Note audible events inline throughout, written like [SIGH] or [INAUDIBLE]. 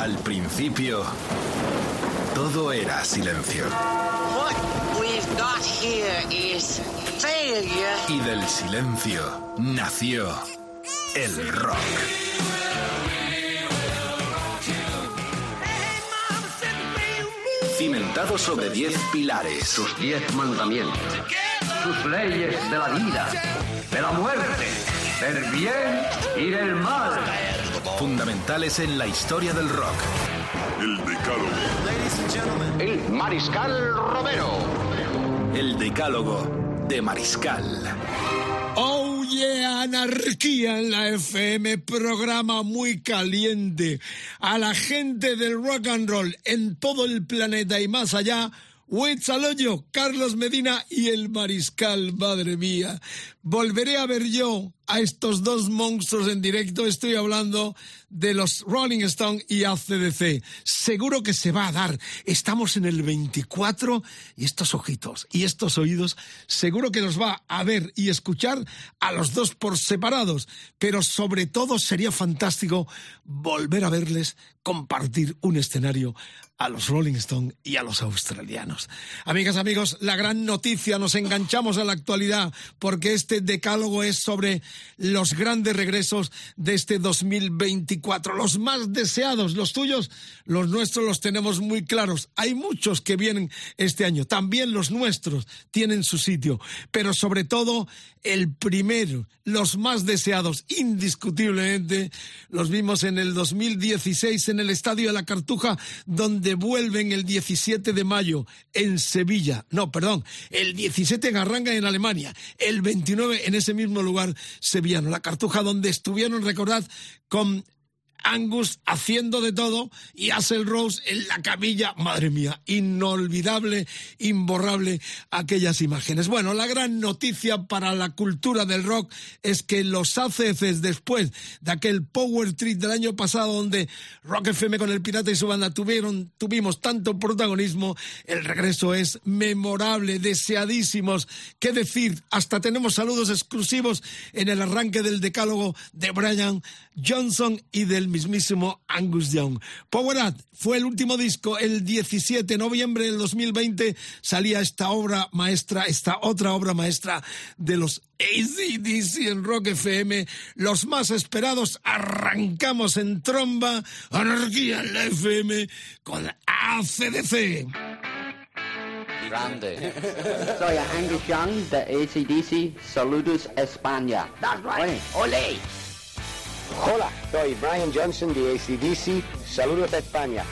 Al principio, todo era silencio. What we've got here is failure. Y del silencio nació el rock. Cimentado sobre diez pilares. sus diez mandamientos, sus leyes de la vida, de la muerte, del bien y del mal. Fundamentales en la historia del rock. El Decálogo. El Mariscal Romero. El decálogo de Mariscal. Oh yeah, anarquía en la FM, programa muy caliente. A la gente del rock and roll en todo el planeta y más allá. Huetzaloño, Carlos Medina y el Mariscal, madre mía. Volveré a ver yo a estos dos monstruos en directo. Estoy hablando de los Rolling Stone y ACDC. Seguro que se va a dar. Estamos en el 24 y estos ojitos y estos oídos seguro que nos va a ver y escuchar a los dos por separados. Pero sobre todo sería fantástico volver a verles compartir un escenario a los Rolling Stone y a los australianos. Amigas, amigos, la gran noticia, nos enganchamos a la actualidad porque este decálogo es sobre los grandes regresos de este 2024, los más deseados, los tuyos, los nuestros los tenemos muy claros. Hay muchos que vienen este año, también los nuestros tienen su sitio, pero sobre todo el primero, los más deseados, indiscutiblemente, los vimos en el 2016 en el Estadio de la Cartuja, donde vuelven el 17 de mayo en Sevilla. No, perdón, el 17 en Arranga en Alemania, el 29 en ese mismo lugar sevillano, la Cartuja, donde estuvieron, recordad, con Angus haciendo de todo y Axel Rose en la camilla. Madre mía, inolvidable, imborrable aquellas imágenes. Bueno, la gran noticia para la cultura del rock es que los ACFs después de aquel Power Trip del año pasado donde Rock FM con el Pirata y su banda tuvieron, tuvimos tanto protagonismo, el regreso es memorable, deseadísimos. ¿Qué decir? Hasta tenemos saludos exclusivos en el arranque del decálogo de Brian Johnson y del mismísimo Angus Young. Power Up fue el último disco, el 17 de noviembre del 2020 salía esta obra maestra, esta otra obra maestra de los ACDC en Rock FM, los más esperados, arrancamos en tromba, anarquía en la FM con ACDC. Grande. Soy Angus Young de ACDC. Saludos España. That's right. Ole. Hola, soy Brian Johnson de ACDC. Saludos a España.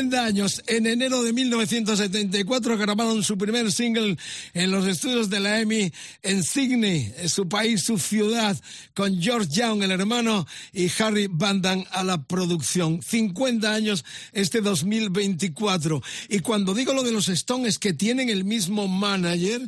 50 años. En enero de 1974 grabaron su primer single en los estudios de la EMI en Sydney, su país, su ciudad, con George Young, el hermano, y Harry Van a la producción. 50 años este 2024. Y cuando digo lo de los Stones que tienen el mismo manager,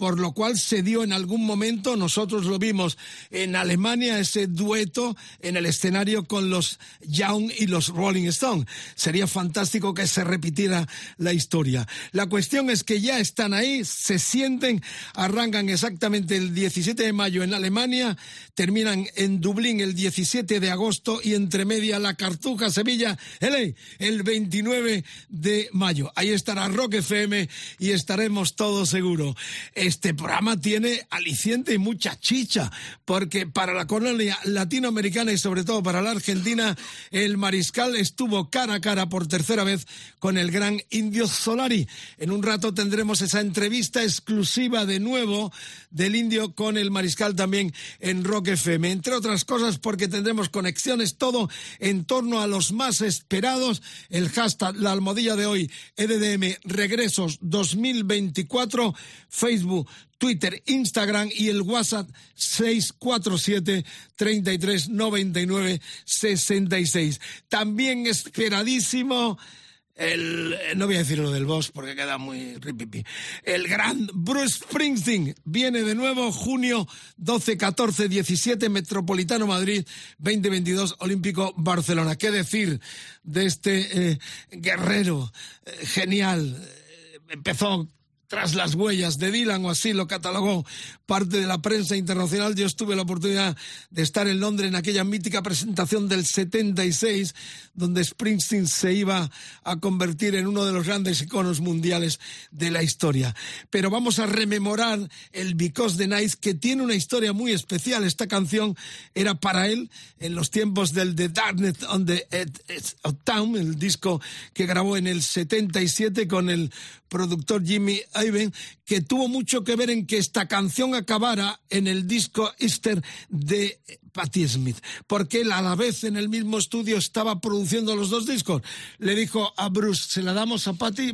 por lo cual se dio en algún momento, nosotros lo vimos en Alemania, ese dueto en el escenario con los Young y los Rolling Stones. Sería fantástico que se repitiera la historia. La cuestión es que ya están ahí, se sienten, arrancan exactamente el 17 de mayo en Alemania, terminan en Dublín el 17 de agosto y entre media la Cartuja Sevilla, el 29 de mayo. Ahí estará Rock FM y estaremos todos seguros este programa tiene aliciente y mucha chicha, porque para la colonia latinoamericana y sobre todo para la Argentina, el mariscal estuvo cara a cara por tercera vez con el gran Indio Solari. En un rato tendremos esa entrevista exclusiva de nuevo del Indio con el mariscal también en Rock FM, entre otras cosas porque tendremos conexiones, todo en torno a los más esperados, el hashtag, la almohadilla de hoy, EDDM Regresos 2024, Facebook Twitter, Instagram y el WhatsApp 647 3399 66. También esperadísimo el, no voy a decir lo del boss porque queda muy ripipi. El gran Bruce Springsteen viene de nuevo junio 12, 14, 17 Metropolitano Madrid 2022 Olímpico Barcelona. ¿Qué decir de este eh, guerrero eh, genial? Eh, empezó tras las huellas de Dylan, o así lo catalogó parte de la prensa internacional. Yo tuve la oportunidad de estar en Londres en aquella mítica presentación del 76, donde Springsteen se iba a convertir en uno de los grandes iconos mundiales de la historia. Pero vamos a rememorar el Because the Night, que tiene una historia muy especial. Esta canción era para él en los tiempos del The Darkness on the Edge of Town, el disco que grabó en el 77 con el productor Jimmy Ivan, que tuvo mucho que ver en que esta canción acabara en el disco Easter de Patti Smith, porque él a la vez en el mismo estudio estaba produciendo los dos discos. Le dijo a Bruce, se la damos a Patti,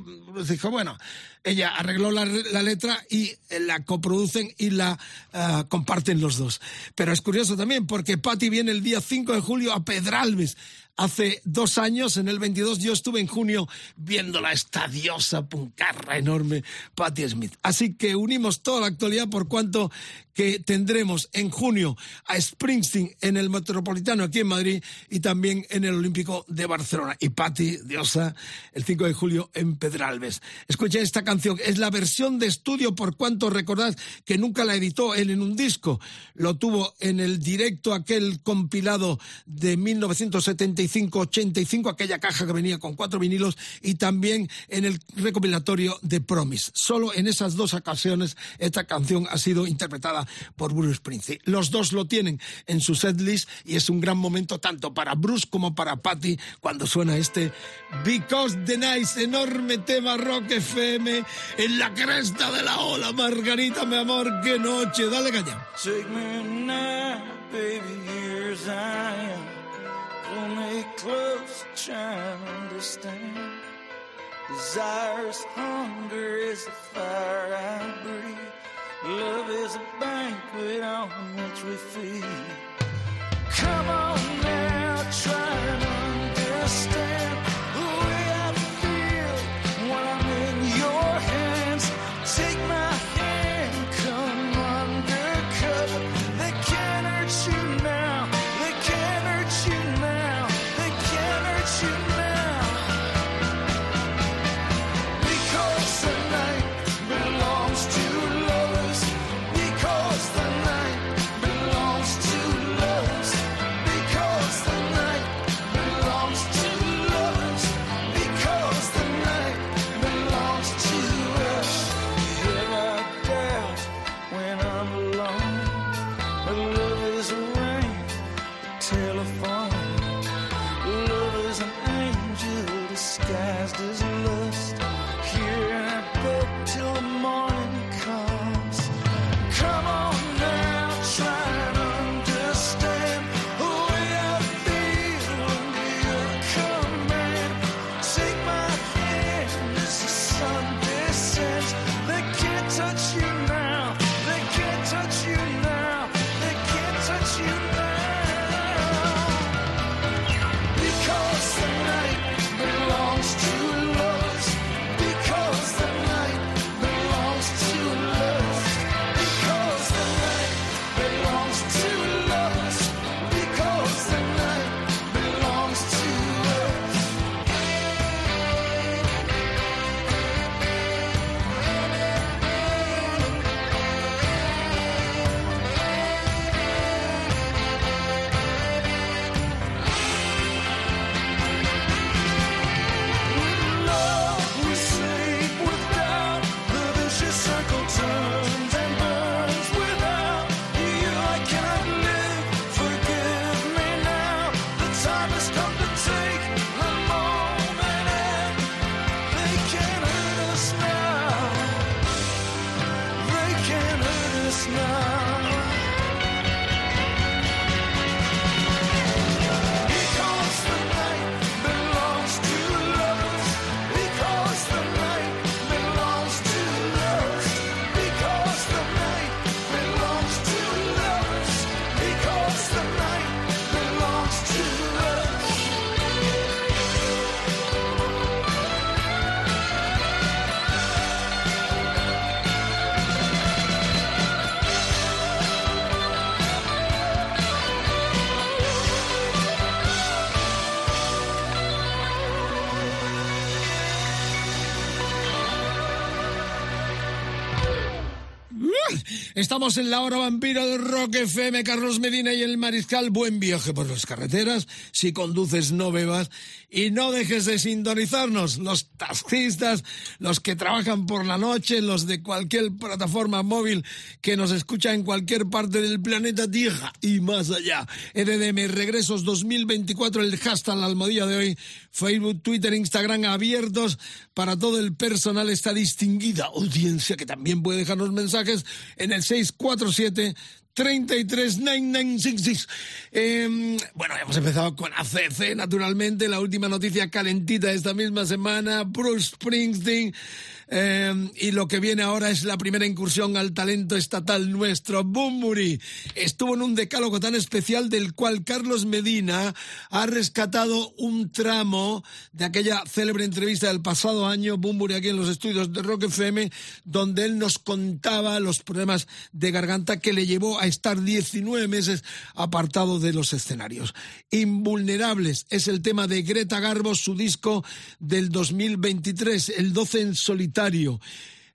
dijo, bueno, ella arregló la, letra y la coproducen y la ah, comparten los dos. Pero es curioso también porque Patti viene el día 5 de julio a Pedralbes Hace dos años, en el 22, yo estuve en junio viéndola, esta diosa puncarra enorme, Patti Smith. Así que unimos toda la actualidad por cuanto que tendremos en junio a Springsteen en el Metropolitano aquí en Madrid y también en el Olímpico de Barcelona. Y Patti, diosa, el 5 de julio en Pedralbes. Escucha esta canción, es la versión de estudio por cuanto recordad que nunca la editó él en un disco. Lo tuvo en el directo aquel compilado de 1975 85 aquella caja que venía con cuatro vinilos, y también en el recopilatorio de Promise. Solo en esas dos ocasiones esta canción ha sido interpretada por Bruce Springsteen. Los dos lo tienen en su setlist y es un gran momento tanto para Bruce como para Patty cuando suena este Because the Nice, enorme tema rock FM en la cresta de la ola. Margarita, mi amor, qué noche. Dale caña. Pull me close, try to understand. Desire's hunger is the fire I breathe. Love is a banquet on which we feed. Come on now, try Estamos en la hora vampiro de Rock FM, Carlos Medina y el Mariscal. Buen viaje por las carreteras. Si conduces, no bebas. Y no dejes de sintonizarnos. Los taxistas, los que trabajan por la noche, los de cualquier plataforma móvil que nos escucha en cualquier parte del planeta Tierra y más allá. EDM Regresos 2024, el hashtag la almohadilla de hoy. Facebook, Twitter, Instagram abiertos para todo el personal. Esta distinguida audiencia que también puede dejarnos mensajes en el 647 339966. Eh, bueno, hemos empezado con ACC, naturalmente, la última noticia calentita de esta misma semana, Bruce Springsteen. Eh, y lo que viene ahora es la primera incursión al talento estatal nuestro, Bumburi. Estuvo en un decálogo tan especial del cual Carlos Medina ha rescatado un tramo de aquella célebre entrevista del pasado año, Bumburi, aquí en los estudios de Rock FM, donde él nos contaba los problemas de garganta que le llevó a estar 19 meses apartado de los escenarios. Invulnerables es el tema de Greta Garbo, su disco del 2023, el 12 en solitario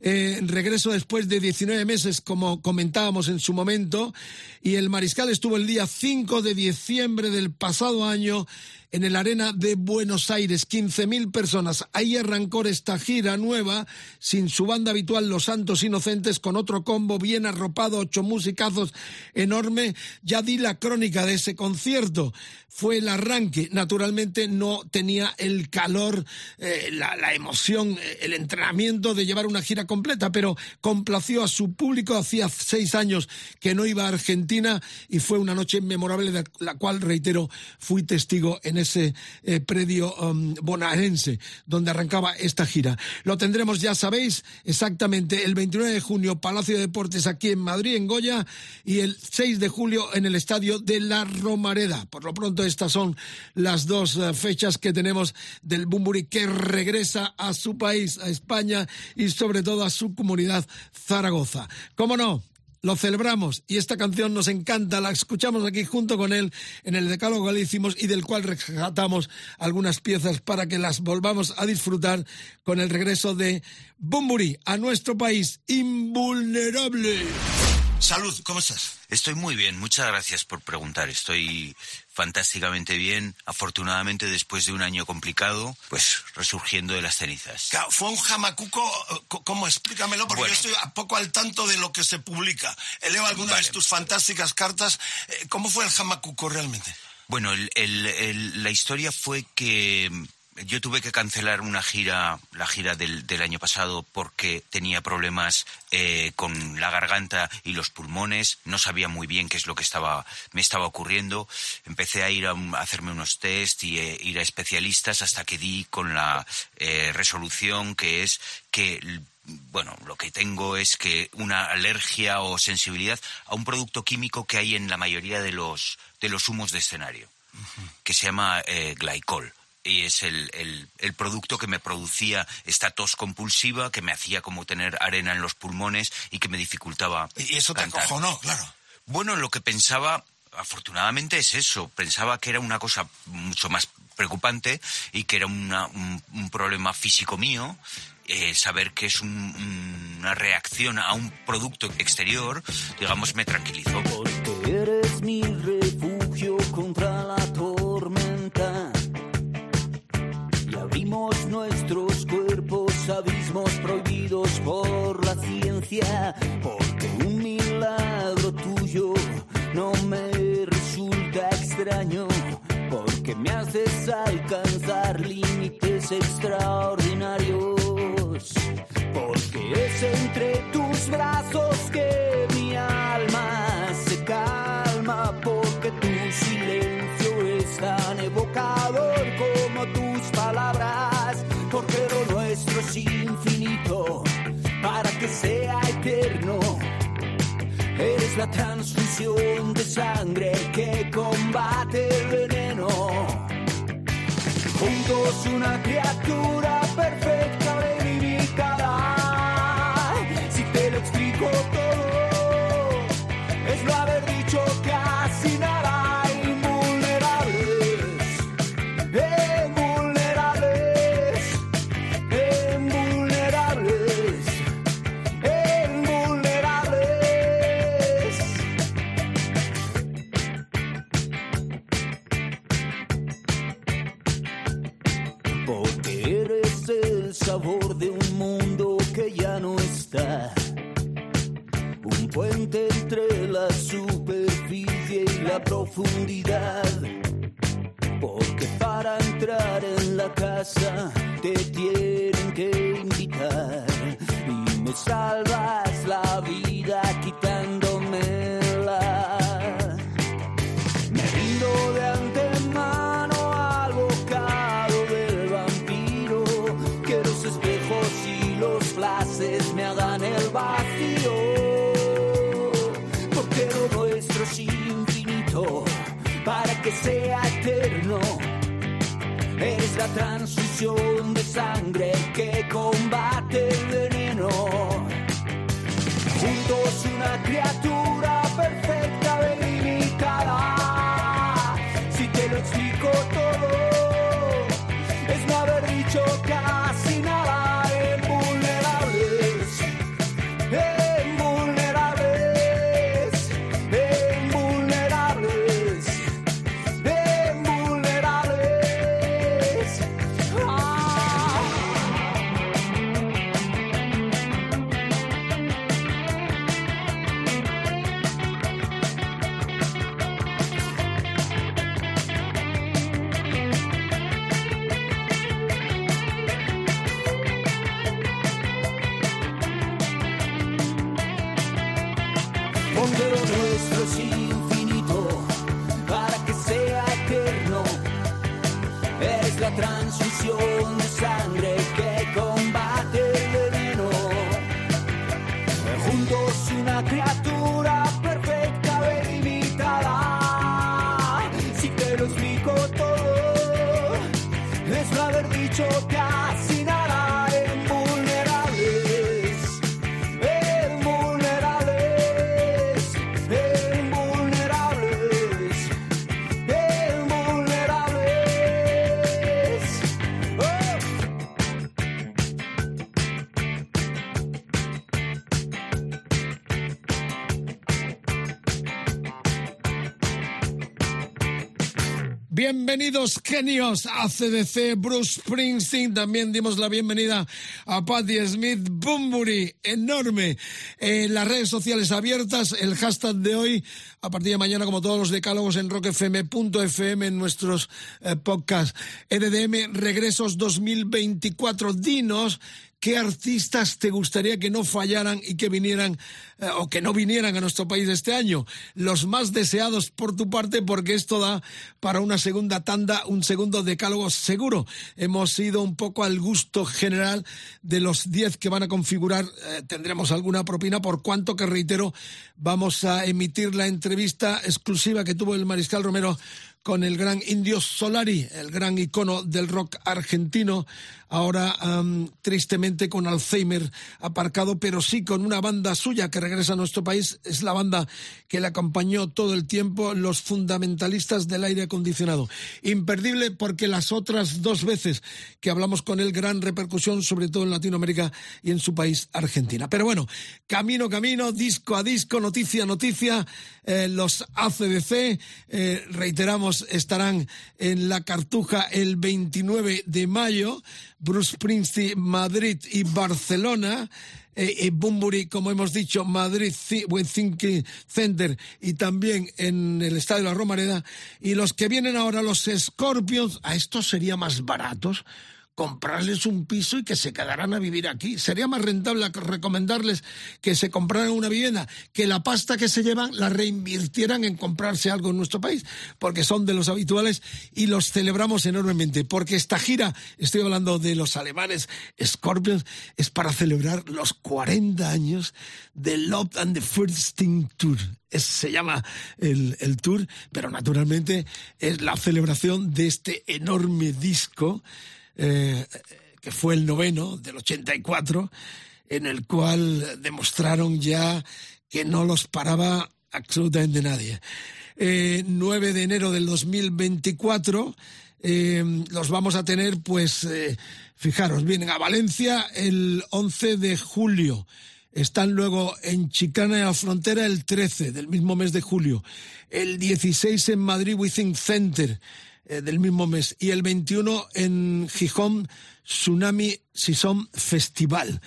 eh, regreso después de 19 meses, como comentábamos en su momento, y el Mariscal estuvo el día 5 de diciembre del pasado año en el Arena de Buenos Aires, 15.000 personas. Ahí arrancó esta gira nueva, sin su banda habitual Los Santos Inocentes, con otro combo bien arropado, ocho musicazos enorme. Ya di la crónica de ese concierto. Fue el arranque. Naturalmente no tenía el calor, eh, la, la emoción, eh, el entrenamiento de llevar una gira completa, pero complació a su público. Hacía seis años que no iba a Argentina y fue una noche memorable de la cual, reitero, fui testigo en ese eh, predio um, bonaerense donde arrancaba esta gira. Lo tendremos, ya sabéis, exactamente el 29 de junio, Palacio de Deportes aquí en Madrid, en Goya, y el 6 de julio en el Estadio de la Romareda. Por lo pronto, estas son las dos uh, fechas que tenemos del Bumburi que regresa a su país, a España y sobre todo a su comunidad Zaragoza. ¿Cómo no? Lo celebramos y esta canción nos encanta, la escuchamos aquí junto con él en el decálogo que le hicimos y del cual rescatamos algunas piezas para que las volvamos a disfrutar con el regreso de Bumburi a nuestro país invulnerable. Salud, ¿cómo estás? Estoy muy bien, muchas gracias por preguntar. Estoy fantásticamente bien, afortunadamente después de un año complicado, pues resurgiendo de las cenizas. Claro, fue un jamacuco, ¿cómo? Explícamelo, porque Bueno. yo estoy a poco al tanto de lo que se publica. Algunas Vale. de tus fantásticas cartas. Eh, ¿Cómo fue el jamacuco realmente? Bueno, el- el- el- la historia fue que yo tuve que cancelar una gira, la gira del, del año pasado, porque tenía problemas eh, con la garganta y los pulmones. No sabía muy bien qué es lo que estaba, me estaba ocurriendo. Empecé a ir a, a hacerme unos test y eh, ir a especialistas hasta que di con la eh, resolución que es que bueno, lo que tengo es que una alergia o sensibilidad a un producto químico que hay en la mayoría de los, de los humos de escenario, que se llama eh, glycol. Y es el, el- el producto que me producía esta tos compulsiva, que me hacía como tener arena en los pulmones y que me dificultaba. Y eso te cantar. acojonó, claro. Bueno, lo que pensaba, afortunadamente es eso. Pensaba que era una cosa mucho más preocupante y que era una- un, un problema físico mío. Eh, saber que es un- una reacción a un producto exterior, digamos, me tranquilizó. Porque eres mi Porque un milagro tuyo no me resulta extraño. Porque me haces alcanzar límites extraordinarios. Porque es entre tus brazos que mi alma La transfusión de sangre que combate el veneno. Juntos una criatura perfecta, sabor de un mundo que ya no está. Un puente entre la superficie y la profundidad. Porque para entrar en la casa te tienen que invitar. Y me salvas la vida quitándomela. La transfusión de sangre que combate el veneno. Juntos una criatura perfecta, delimitada. Si te lo explico todo, es no haber dicho casi Bienvenidos genios a CDC, Bruce Springsteen. También dimos la bienvenida a Patti Smith, Bumburi, enorme. Eh, las redes sociales abiertas, el hashtag de hoy, a partir de mañana, como todos los decálogos en rockfm.fm en nuestros eh, podcasts. EDDM Regresos 2024. Dinos ¿Qué artistas te gustaría que no fallaran y que vinieran eh, o que no vinieran a nuestro país este año? Los más deseados por tu parte, porque esto da para una segunda tanda, un segundo decálogo seguro. Hemos ido un poco al gusto general de los 10 que van a configurar. eh, tendremos alguna propina, por cuanto que reitero, vamos a emitir la entrevista exclusiva que tuvo el Mariscal Romero con el gran Indio Solari, el gran icono del rock argentino, ahora tristemente con Alzheimer aparcado, pero sí con una banda suya que regresa a nuestro país. Es la banda que le acompañó todo el tiempo, los fundamentalistas del aire acondicionado. Imperdible porque las otras dos veces que hablamos con él, gran repercusión, sobre todo en Latinoamérica y en su país, Argentina. Pero bueno, camino, camino, disco a disco, noticia a noticia, eh, los ACDC, eh, reiteramos, estarán en la Cartuja el 29 de mayo, Bruce Springsteen, Madrid y Barcelona. Eh, eh, Bumburi, como hemos dicho, Madrid Thi- Thinking Center y también en el Estadio de la Romareda. Y los que vienen ahora, los Scorpions, a estos sería más baratos comprarles un piso y que se quedaran a vivir aquí. Sería más rentable recomendarles que se compraran una vivienda, que la pasta que se llevan la reinvirtieran en comprarse algo en nuestro país, porque son de los habituales y los celebramos enormemente. Porque esta gira, estoy hablando de los alemanes Scorpions, es para celebrar los 40 años de Love and the First Thing Tour. Es- se llama el, el tour, pero naturalmente es la celebración de este enorme disco eh, que fue el noveno del 84, en el cual demostraron ya que no los paraba absolutamente nadie. Eh, 9 de enero del 2024 eh, los vamos a tener, pues, eh, fijaros, vienen a Valencia el 11 de julio. Están luego en Chicana de la Frontera el 13 del mismo mes de julio. El 16 en Madrid Within Center. Eh, del mismo mes. Y el 21 en Gijón, Tsunami Sison Festival.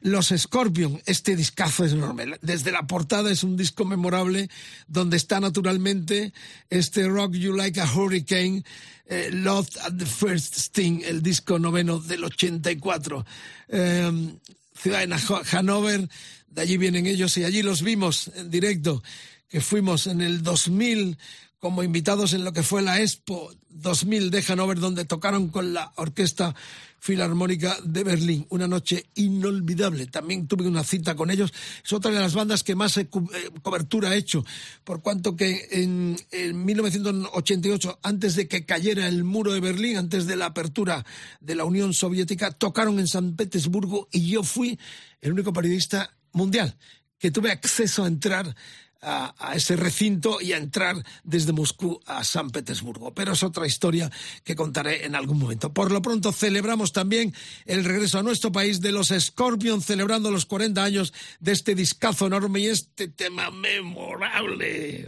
Los Scorpion, este discazo es enorme. Desde la portada es un disco memorable donde está naturalmente este Rock You Like a Hurricane, eh, Love at the First Sting, el disco noveno del 84. Eh, ciudad de Hanover, de allí vienen ellos y allí los vimos en directo, que fuimos en el 2000 como invitados en lo que fue la Expo 2000 de Hanover, donde tocaron con la Orquesta Filarmónica de Berlín. Una noche inolvidable. También tuve una cita con ellos. Es otra de las bandas que más eh, cobertura ha hecho, por cuanto que en, 1988, antes de que cayera el muro de Berlín, antes de la apertura de la Unión Soviética, tocaron en San Petersburgo y yo fui el único periodista mundial que tuve acceso a entrar a, ese recinto y a entrar desde Moscú a San Petersburgo. Pero es otra historia que contaré en algún momento. Por lo pronto celebramos también el regreso a nuestro país de los Scorpions, celebrando los 40 años de este discazo enorme y este tema memorable.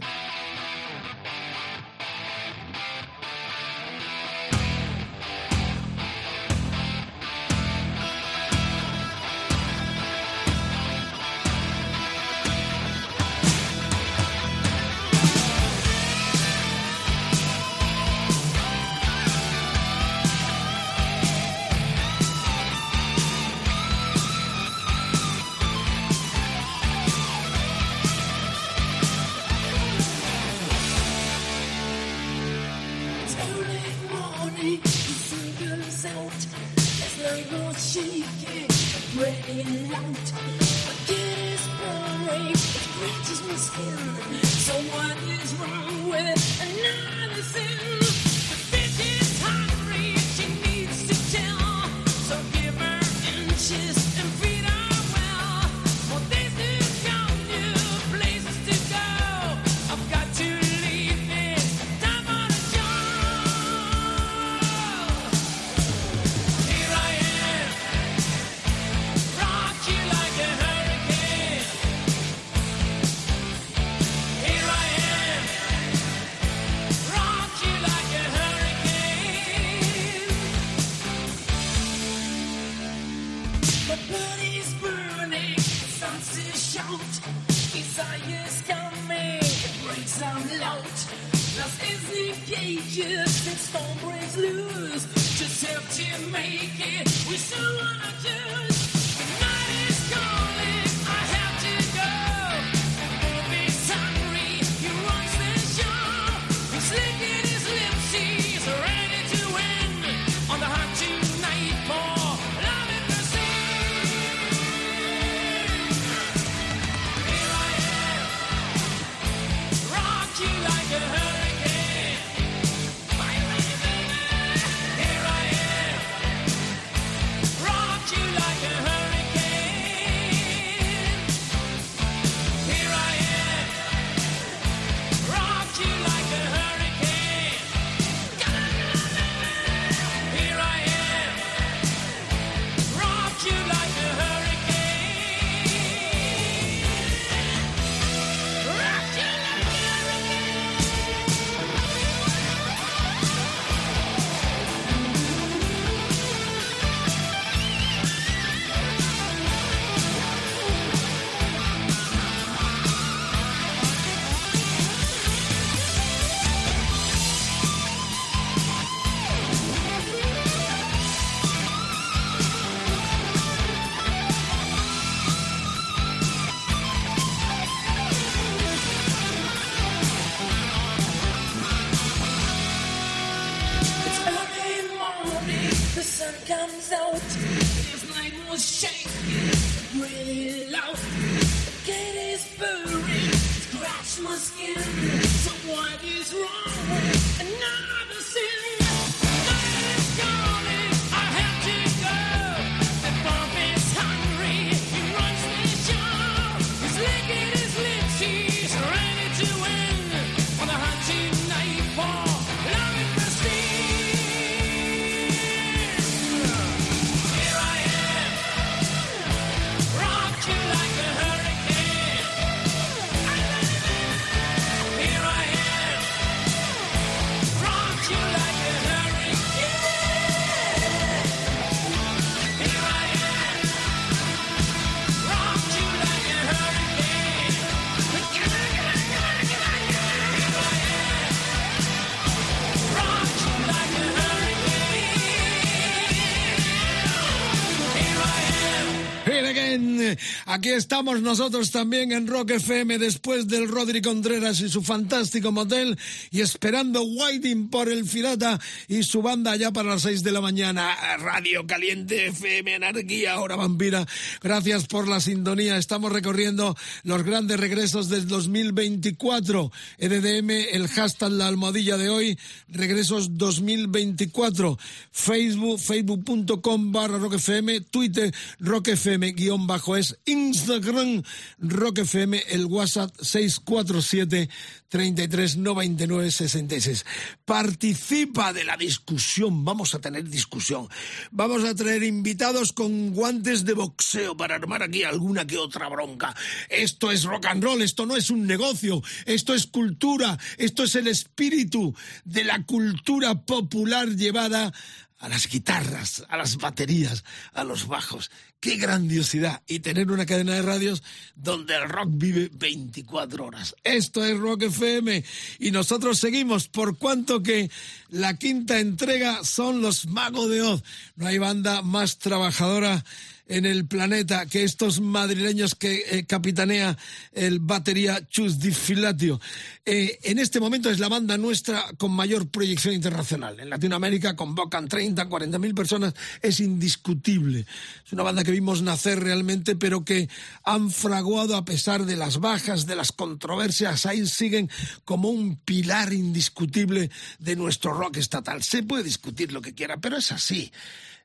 Aquí estamos nosotros también en Rock FM después del Rodri Contreras y su fantástico motel y esperando Whiting por el Firata y su banda ya para las 6 de la mañana. Radio Caliente FM, Anarquía, Hora Vampira. Gracias por la sintonía. Estamos recorriendo los grandes regresos del 2024. EDM, el hashtag La Almohadilla de hoy, regresos 2024. Facebook, facebook.com barra Rock FM, Twitter, Rock FM guion bajo es Instagram, Rock FM, el WhatsApp 647 339966. Participa de la discusión, vamos a tener discusión. Vamos a traer invitados con guantes de boxeo para armar aquí alguna que otra bronca. Esto es rock and roll, esto no es un negocio, esto es cultura, esto es el espíritu de la cultura popular llevada a las guitarras, a las baterías, a los bajos. ¡Qué grandiosidad! Y tener una cadena de radios donde el rock vive 24 horas. Esto es Rock FM y nosotros seguimos por cuanto que la quinta entrega son los Magos de Oz. No hay banda más trabajadora en el planeta que estos madrileños que eh, capitanea el batería Chus Di Filatio. Eh, en este momento es la banda nuestra con mayor proyección internacional. En Latinoamérica convocan 30, 40 mil personas, es indiscutible. Es una banda que vimos nacer realmente, pero que han fraguado a pesar de las bajas, de las controversias, ahí siguen como un pilar indiscutible de nuestro rock estatal. Se puede discutir lo que quiera, pero es así.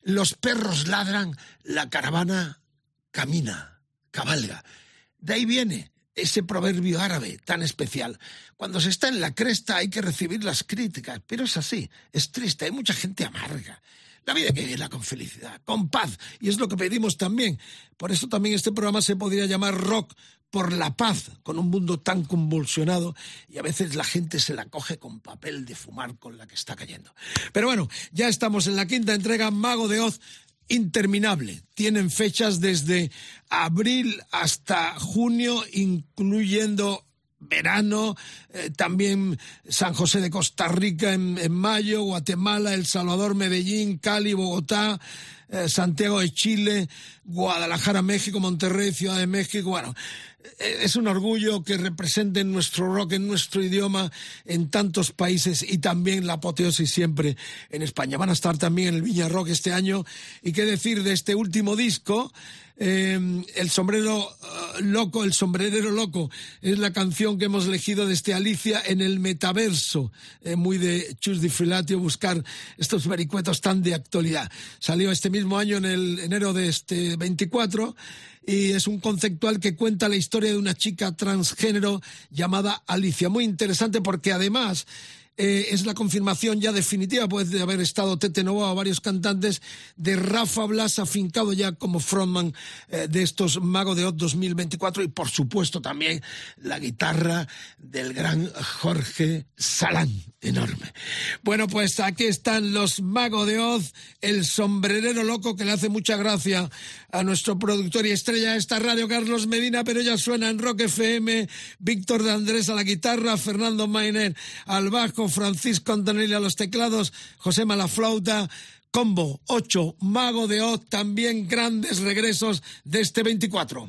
Los perros ladran, la caravana camina, cabalga. De ahí viene ese proverbio árabe tan especial. Cuando se está en la cresta hay que recibir las críticas, pero es así, es triste, hay mucha gente amarga. La vida hay que vivirla con felicidad, con paz, y es lo que pedimos también. Por eso también este programa se podría llamar Rock por la paz, con un mundo tan convulsionado, y a veces la gente se la coge con papel de fumar con la que está cayendo. Pero bueno, ya estamos en la quinta entrega, Mago de Oz, interminable. Tienen fechas desde abril hasta junio, incluyendo verano, eh, también San José de Costa Rica en, en, mayo, Guatemala, El Salvador, Medellín, Cali, Bogotá, eh, Santiago de Chile, Guadalajara, México, Monterrey, Ciudad de México, bueno, es un orgullo que representen nuestro rock en nuestro idioma en tantos países y también la apoteosis siempre en España. Van a estar también en el Viña Rock este año. Y qué decir de este último disco, eh, el sombrero uh, loco, el sombrerero loco, es la canción que hemos elegido desde Alicia en el metaverso, eh, muy de Chus Di Filatio, buscar estos vericuetos tan de actualidad. Salió este mismo año en el enero de este 24 y es un conceptual que cuenta la historia de una chica transgénero llamada Alicia. Muy interesante porque además eh, es la confirmación ya definitiva, puede haber estado Tete Novoa o varios cantantes, de Rafa Blas afincado ya como frontman eh, de estos Mago de Oz 2024 y por supuesto también la guitarra del gran Jorge Salán, enorme. Bueno, pues aquí están los Mago de Oz, el sombrerero loco que le hace mucha gracia a nuestro productor y estrella de esta radio, Carlos Medina, pero ya suena en Rock FM, Víctor de Andrés a la guitarra, Fernando Mainer al bajo, Francisco Antonelli a los teclados, José Malaflauta, Combo 8, Mago de Oz, también grandes regresos de este 24.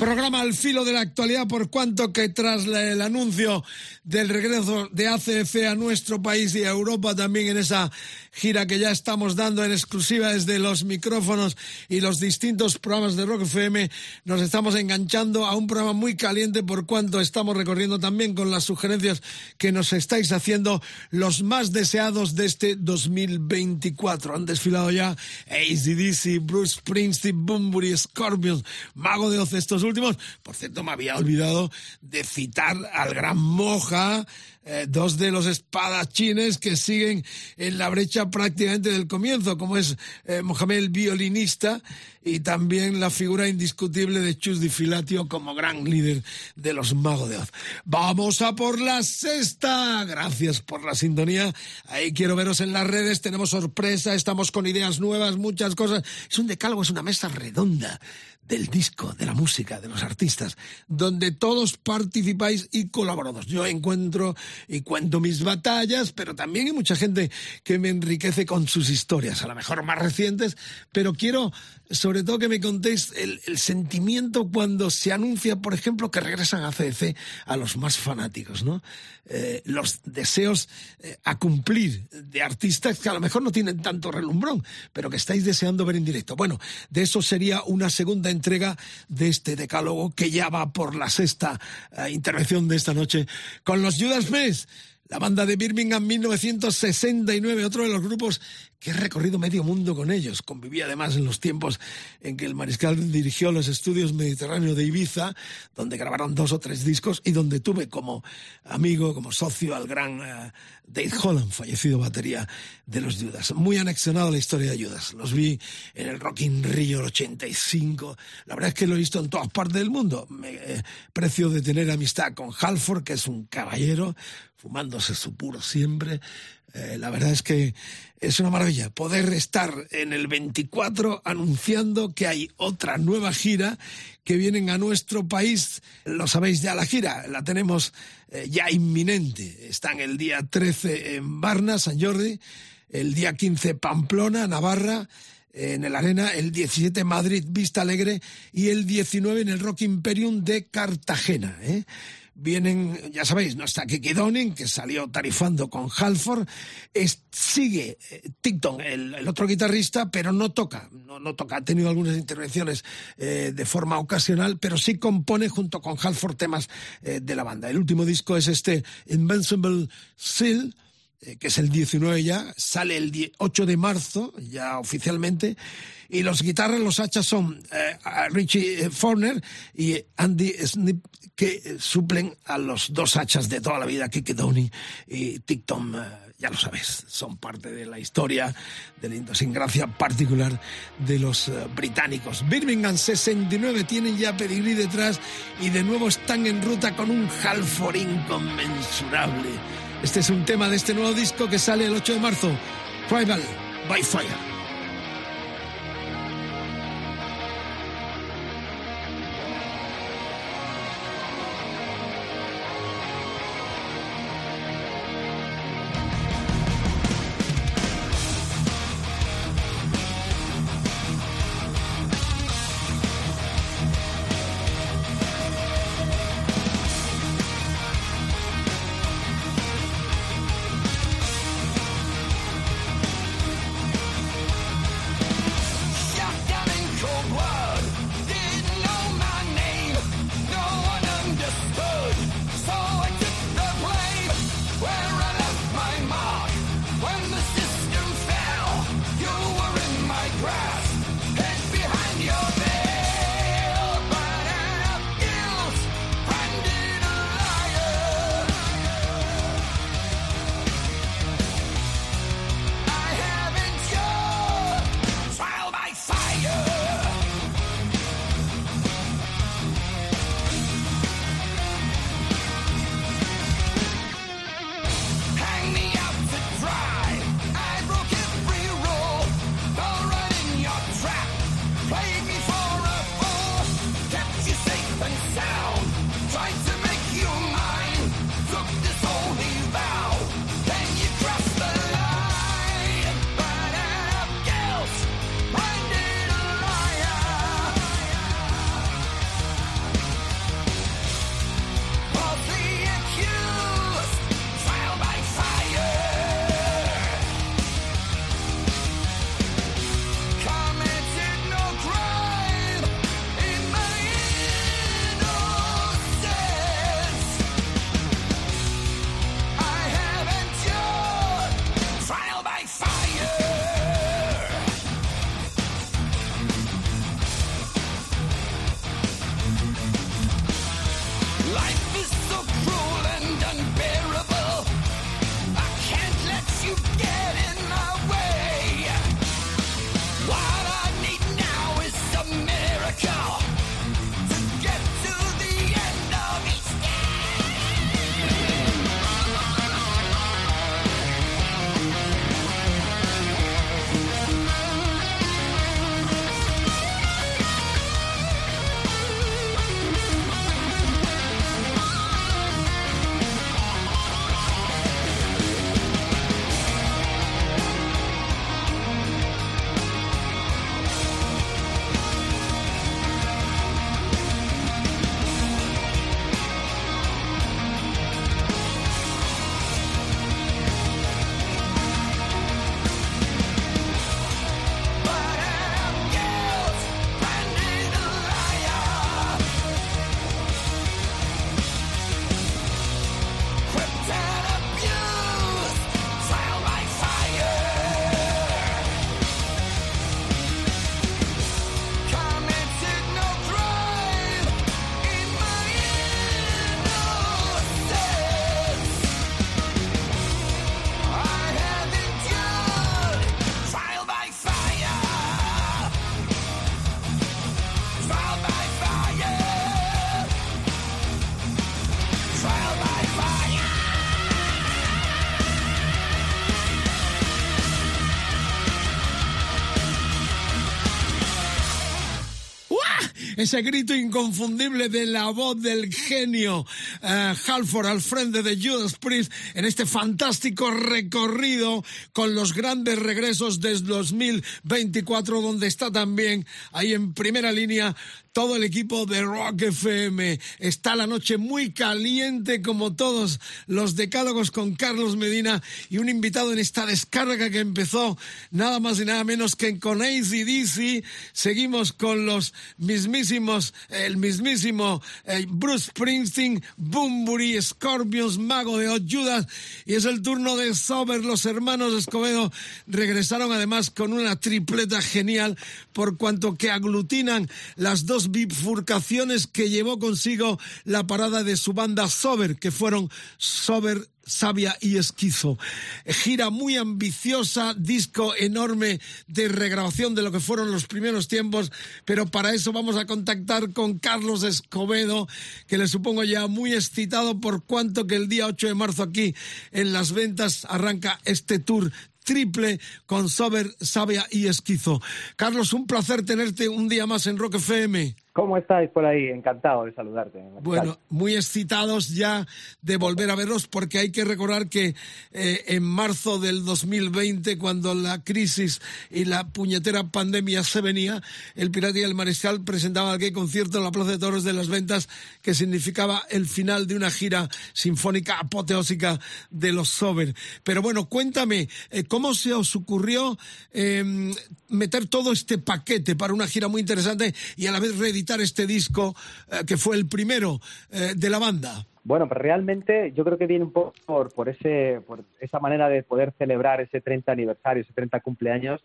Programa al filo de la actualidad, por cuanto que tras el anuncio del regreso de ACF a nuestro país y a Europa también en esa gira que ya estamos dando en exclusiva desde los micrófonos y los distintos programas de Rock FM, nos estamos enganchando a un programa muy caliente por cuanto estamos recorriendo también con las sugerencias que nos estáis haciendo los más deseados de este 2024. Han desfilado ya ACDC, Bruce Springsteen, Bunbury, Scorpions, Mago de Oz estos últimos. Por cierto, me había olvidado de citar al gran Moja, eh, dos de los espadachines que siguen en la brecha prácticamente del comienzo, como es eh, Mohamed el violinista y también la figura indiscutible de Chus Di Filatio como gran líder de los Magos de Oz. Vamos a por la sexta. Gracias por la sintonía. Ahí quiero veros en las redes. Tenemos sorpresa, estamos con ideas nuevas, muchas cosas. Es un decálogo, es una mesa redonda del disco, de la música, de los artistas, donde todos participáis y colaborados. Yo encuentro y cuento mis batallas, pero también hay mucha gente que me enriquece con sus historias, a lo mejor más recientes, pero quiero sobre todo que me contéis el, sentimiento cuando se anuncia, por ejemplo, que regresan a CDC a los más fanáticos, ¿no? Eh, los deseos eh, a cumplir de artistas que a lo mejor no tienen tanto relumbrón, pero que estáis deseando ver en directo. Bueno, de eso sería una segunda entrega de este decálogo que ya va por la sexta eh, intervención de esta noche con los Judas Priest. La banda de Birmingham 1969, otro de los grupos que he recorrido medio mundo con ellos. Conviví además en los tiempos en que el mariscal dirigió los estudios mediterráneos de Ibiza, donde grabaron dos o tres discos y donde tuve como amigo, como socio al gran uh, Dave Holland, fallecido batería de los Judas. Muy anexionado a la historia de Judas. Los vi en el Rock in Rio 85. La verdad es que lo he visto en todas partes del mundo. Me eh, precio de tener amistad con Halford, que es un caballero, fumándose su puro siempre. Eh, la verdad es que es una maravilla poder estar en el 24 anunciando que hay otra nueva gira que vienen a nuestro país. Lo sabéis ya, la gira la tenemos eh, ya inminente. Están el día 13 en Barna, San Jordi, el día 15 Pamplona, Navarra, en el Arena, el 17 Madrid, Vista Alegre y el 19 en el Rock Imperium de Cartagena. ¿eh? Vienen, ya sabéis, no está Kiki Downing, que salió tarifando con Halford, sigue eh, Ticton, el, otro guitarrista, pero no toca, no, no toca, ha tenido algunas intervenciones eh, de forma ocasional, pero sí compone junto con Halford temas eh, de la banda. El último disco es este Invincible Seal, que es el 19 ya, sale el 8 de marzo, ya oficialmente, y los guitarras, los hachas son eh, Richie eh, Forner y Andy Snip, que suplen a los dos hachas de toda la vida, Kiki Downey y Tick Tom. Eh, ya lo sabes, son parte de la historia de la idiosincrasia particular de los británicos. Birmingham 69 tienen ya pedigrí detrás y de nuevo están en ruta con un Halford inconmensurable. Este es un tema de este nuevo disco que sale el 8 de marzo, Tribal by Fire. Ese grito inconfundible de la voz del genio uh, Halford al frente de Judas Priest en este fantástico recorrido con los grandes regresos desde 2024 donde está también ahí en primera línea todo el equipo de Rock FM. Está la noche muy caliente como todos los decálogos con Carlos Medina y un invitado en esta descarga que empezó nada más y nada menos que con ACDC. Seguimos con los mismísimos, el mismísimo eh, Bruce Springsteen, Boombury, Scorpions, Mago de Judas y es el turno de Sober. Los hermanos Escobedo regresaron además con una tripleta genial por cuanto que aglutinan las dos bifurcaciones que llevó consigo la parada de su banda Sober, que fueron Sober Sabia y Esquizo. Gira muy ambiciosa, disco enorme de regrabación de lo que fueron los primeros tiempos, pero para eso vamos a contactar con Carlos Escobedo, que le supongo ya muy excitado por cuanto que el día 8 de marzo aquí en las ventas arranca este tour triple con Sober, Sabia y Esquizo. Carlos, un placer tenerte un día más en Rock FM. ¿Cómo estáis por ahí? Encantado de saludarte. Bueno, muy excitados ya de volver a verlos porque hay que recordar que eh, en marzo del 2020, cuando la crisis y la puñetera pandemia se venía, el Pirata y el Mariscal presentaba aquel concierto en la Plaza de Toros de las Ventas que significaba el final de una gira sinfónica apoteósica de los Sober. Pero bueno, cuéntame, eh, ¿cómo se os ocurrió em, meter todo este paquete para una gira muy interesante y a la vez reeditar este disco eh, que fue el primero eh, de la banda? Bueno, pues realmente yo creo que viene un poco por, por, ese, por esa manera de poder celebrar ese 30 aniversario, ese 30 cumpleaños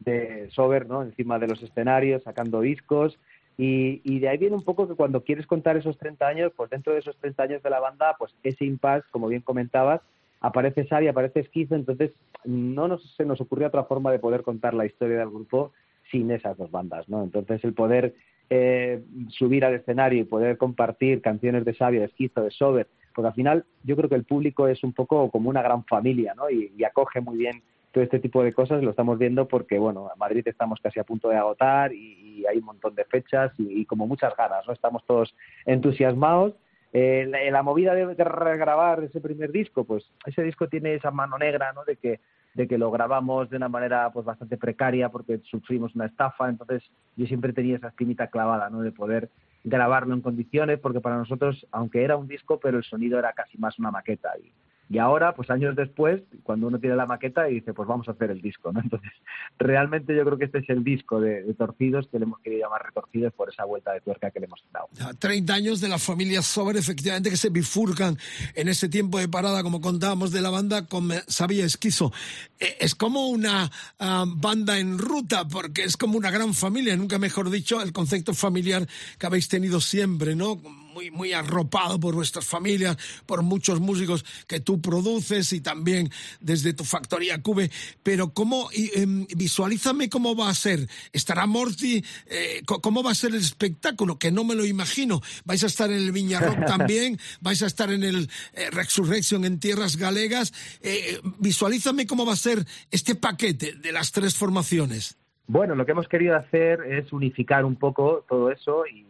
de Sober, ¿no? Encima de los escenarios, sacando discos. Y, y, de ahí viene un poco que cuando quieres contar esos 30 años, pues dentro de esos 30 años de la banda, pues ese impasse, como bien comentabas, aparece Sari, aparece Esquizo, entonces no nos, se nos ocurrió otra forma de poder contar la historia del grupo sin esas dos bandas, ¿no? Entonces el poder eh, subir al escenario y poder compartir canciones de Sabia, de Esquizo, de Sober, porque al final yo creo que el público es un poco como una gran familia, ¿no? Y, acoge muy bien todo este tipo de cosas, lo estamos viendo porque, bueno, a Madrid estamos casi a punto de agotar y, hay un montón de fechas y, como muchas ganas, ¿no? Estamos todos entusiasmados. Eh, la, la, movida de, de regrabar ese primer disco, pues ese disco tiene esa mano negra, ¿no? De que de que lo grabamos de una manera pues bastante precaria porque sufrimos una estafa, entonces yo siempre tenía esa espinita clavada, ¿no? De poder grabarlo en condiciones, porque para nosotros, aunque era un disco, pero el sonido era casi más una maqueta y, y ahora, pues años después, cuando uno tiene la maqueta y dice, pues vamos a hacer el disco, ¿no? [LAUGHS] Entonces, realmente yo creo que este es el disco de, Torcidos que le hemos querido llamar Retorcidos por esa vuelta de tuerca que le hemos dado. 30 años de la familia Sober, efectivamente, que se bifurcan en ese tiempo de parada, como contábamos de la banda, con Sabía Esquizo. Eh, es como una ah, banda en ruta, porque es como una gran familia, nunca mejor dicho, el concepto familiar que habéis tenido siempre, ¿no? Muy, muy arropado por vuestras familias, por muchos músicos que tú produces y también desde tu factoría Cube. Pero cómo, em, visualízame cómo va a ser. ¿Estará Morty? Eh, ¿Cómo va a ser el espectáculo? Que no me lo imagino. ¿Vais a estar en el Viña Rock [LAUGHS] también? ¿Vais a estar en el eh, Resurrection en Tierras Galegas? Eh, visualízame cómo va a ser este paquete de las tres formaciones. Bueno, lo que hemos querido hacer es unificar un poco todo eso y,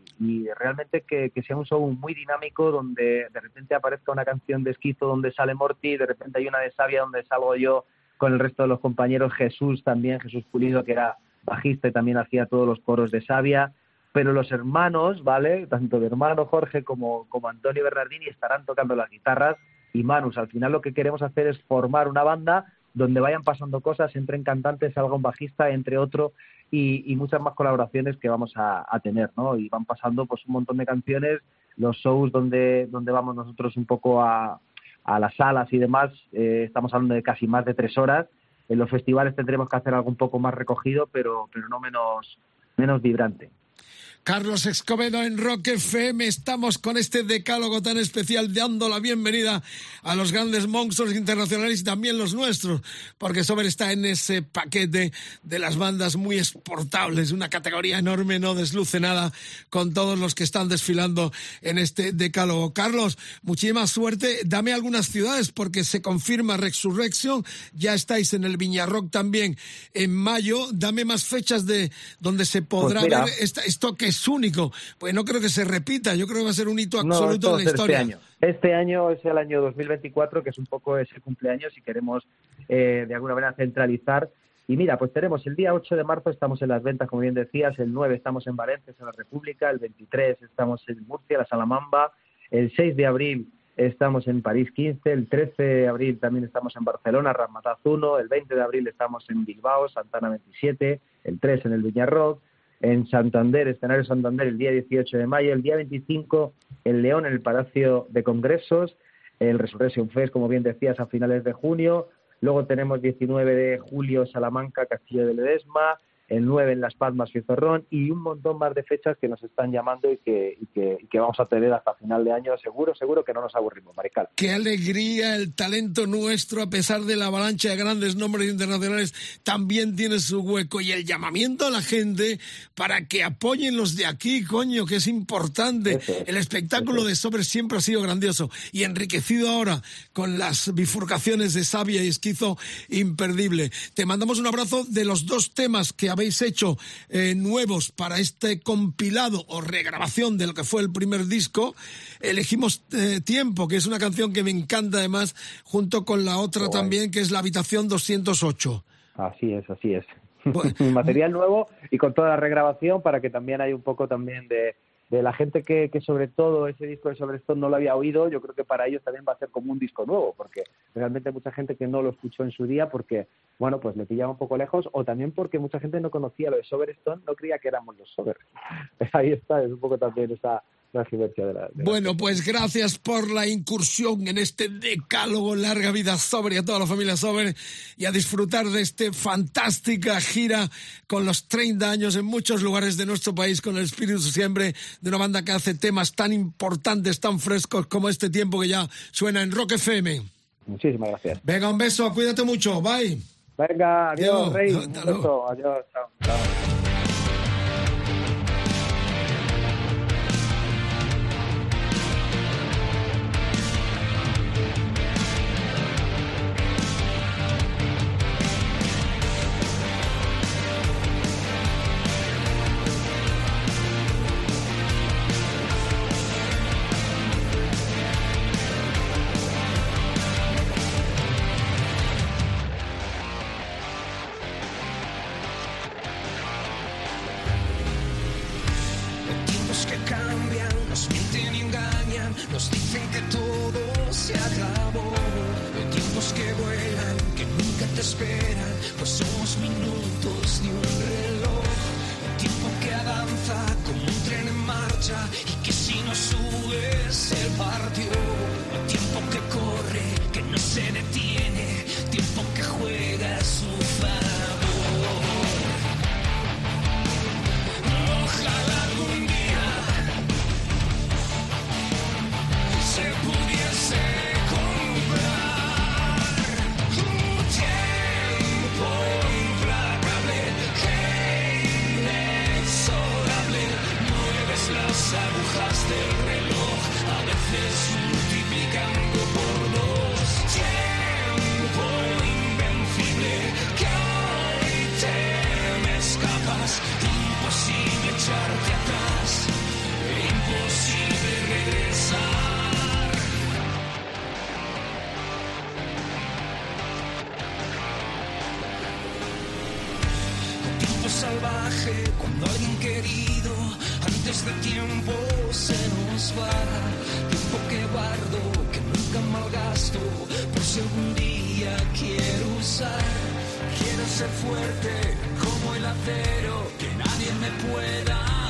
realmente que, sea un show muy dinámico donde de repente aparezca una canción de Esquizo donde sale Morty, de repente hay una de Sabia donde salgo yo con el resto de los compañeros, Jesús también, Jesús Pulido que era bajista y también hacía todos los coros de Sabia, pero los hermanos, ¿vale? Tanto de hermano Jorge como, como Antonio Bernardini estarán tocando las guitarras y Manus. Al final lo que queremos hacer es formar una banda donde vayan pasando cosas, entren cantantes, salga un bajista, entre otro, y, muchas más colaboraciones que vamos a, tener, ¿no? Y van pasando pues un montón de canciones, los shows donde, donde vamos nosotros un poco a, a las salas y demás, eh, estamos hablando de casi más de tres horas. En los festivales tendremos que hacer algo un poco más recogido, pero, pero no menos, menos vibrante. Carlos Escobedo en Rock FM. Estamos con este decálogo tan especial dando la bienvenida a los grandes monstruos internacionales y también los nuestros, porque Sober está en ese paquete de las bandas muy exportables, una categoría enorme, no desluce nada con todos los que están desfilando en este decálogo. Carlos, muchísima suerte. Dame algunas ciudades porque se confirma Resurrection. Ya estáis en el Viñarrock también en mayo. Dame más fechas de donde se podrá pues ver esto que es único. Pues no creo que se repita, yo creo que va a ser un hito absoluto en la este historia. Este año. este año es el año 2024, que es un poco ese cumpleaños y queremos eh, de alguna manera centralizar. Y mira, pues tenemos el día 8 de marzo estamos en las ventas, como bien decías, el 9 estamos en Valencia, en la República, el 23 estamos en Murcia, la Salamamba, el 6 de abril estamos en París 15, el 13 de abril también estamos en Barcelona, Ramataz 1, el 20 de abril estamos en Bilbao, Santana 27, el 3 en el Viñarrock, en Santander, escenario Santander, el día 18 de mayo, el día 25 en León, en el Palacio de Congresos, el Resurrection Fest, como bien decías, a finales de junio, luego tenemos 19 de julio Salamanca, Castillo de Ledesma, el 9 en Las Palmas y Zorrón y un montón más de fechas que nos están llamando y que, que, vamos a tener hasta final de año. Seguro, seguro que no nos aburrimos, Marical. Qué alegría el talento nuestro, a pesar de la avalancha de grandes nombres internacionales, también tiene su hueco y el llamamiento a la gente para que apoyen los de aquí, coño, que es importante. el espectáculo de Sobre siempre ha sido grandioso y enriquecido ahora con las bifurcaciones de Sabia y Esquizo, imperdible. Te mandamos un abrazo de los dos temas que habéis hecho eh, nuevos para este compilado o regrabación de lo que fue el primer disco, elegimos eh, Tiempo, que es una canción que me encanta además, junto con la otra también, que es La Habitación 208. Así es, así es. [LAUGHS] Material nuevo y con toda la regrabación para que también haya un poco también de, de la gente que, que, sobre todo ese disco de Sobre esto no lo había oído, yo creo que para ellos también va a ser como un disco nuevo, porque realmente mucha gente que no lo escuchó en su día porque, bueno, pues le pillaba un poco lejos, o también porque mucha gente no conocía lo de Sober Stone, no creía que éramos los Sober. [LAUGHS] Ahí está, es un poco también esa, bueno, pues gracias por la incursión en este decálogo Larga Vida Sobre a toda la familia Sobre y a disfrutar de esta fantástica gira con los 30 años en muchos lugares de nuestro país con el espíritu siempre de una banda que hace temas tan importantes, tan frescos como este tiempo que ya suena en Rock FM. Muchísimas gracias. Venga, un beso, cuídate mucho, bye. Venga, adiós, Rey. Un beso, adiós, chao. atrás, que cambian, nos mienten y engañan, nos dicen que todo se acabó. Los tiempos que vuelan, que nunca te esperan, pues somos minutos de un reloj. El tiempo que avanza como un tren en marcha de tiempo se nos va. Tiempo que guardo, que nunca malgasto, por si algún día quiero usar. Quiero ser fuerte como el acero, que nadie me pueda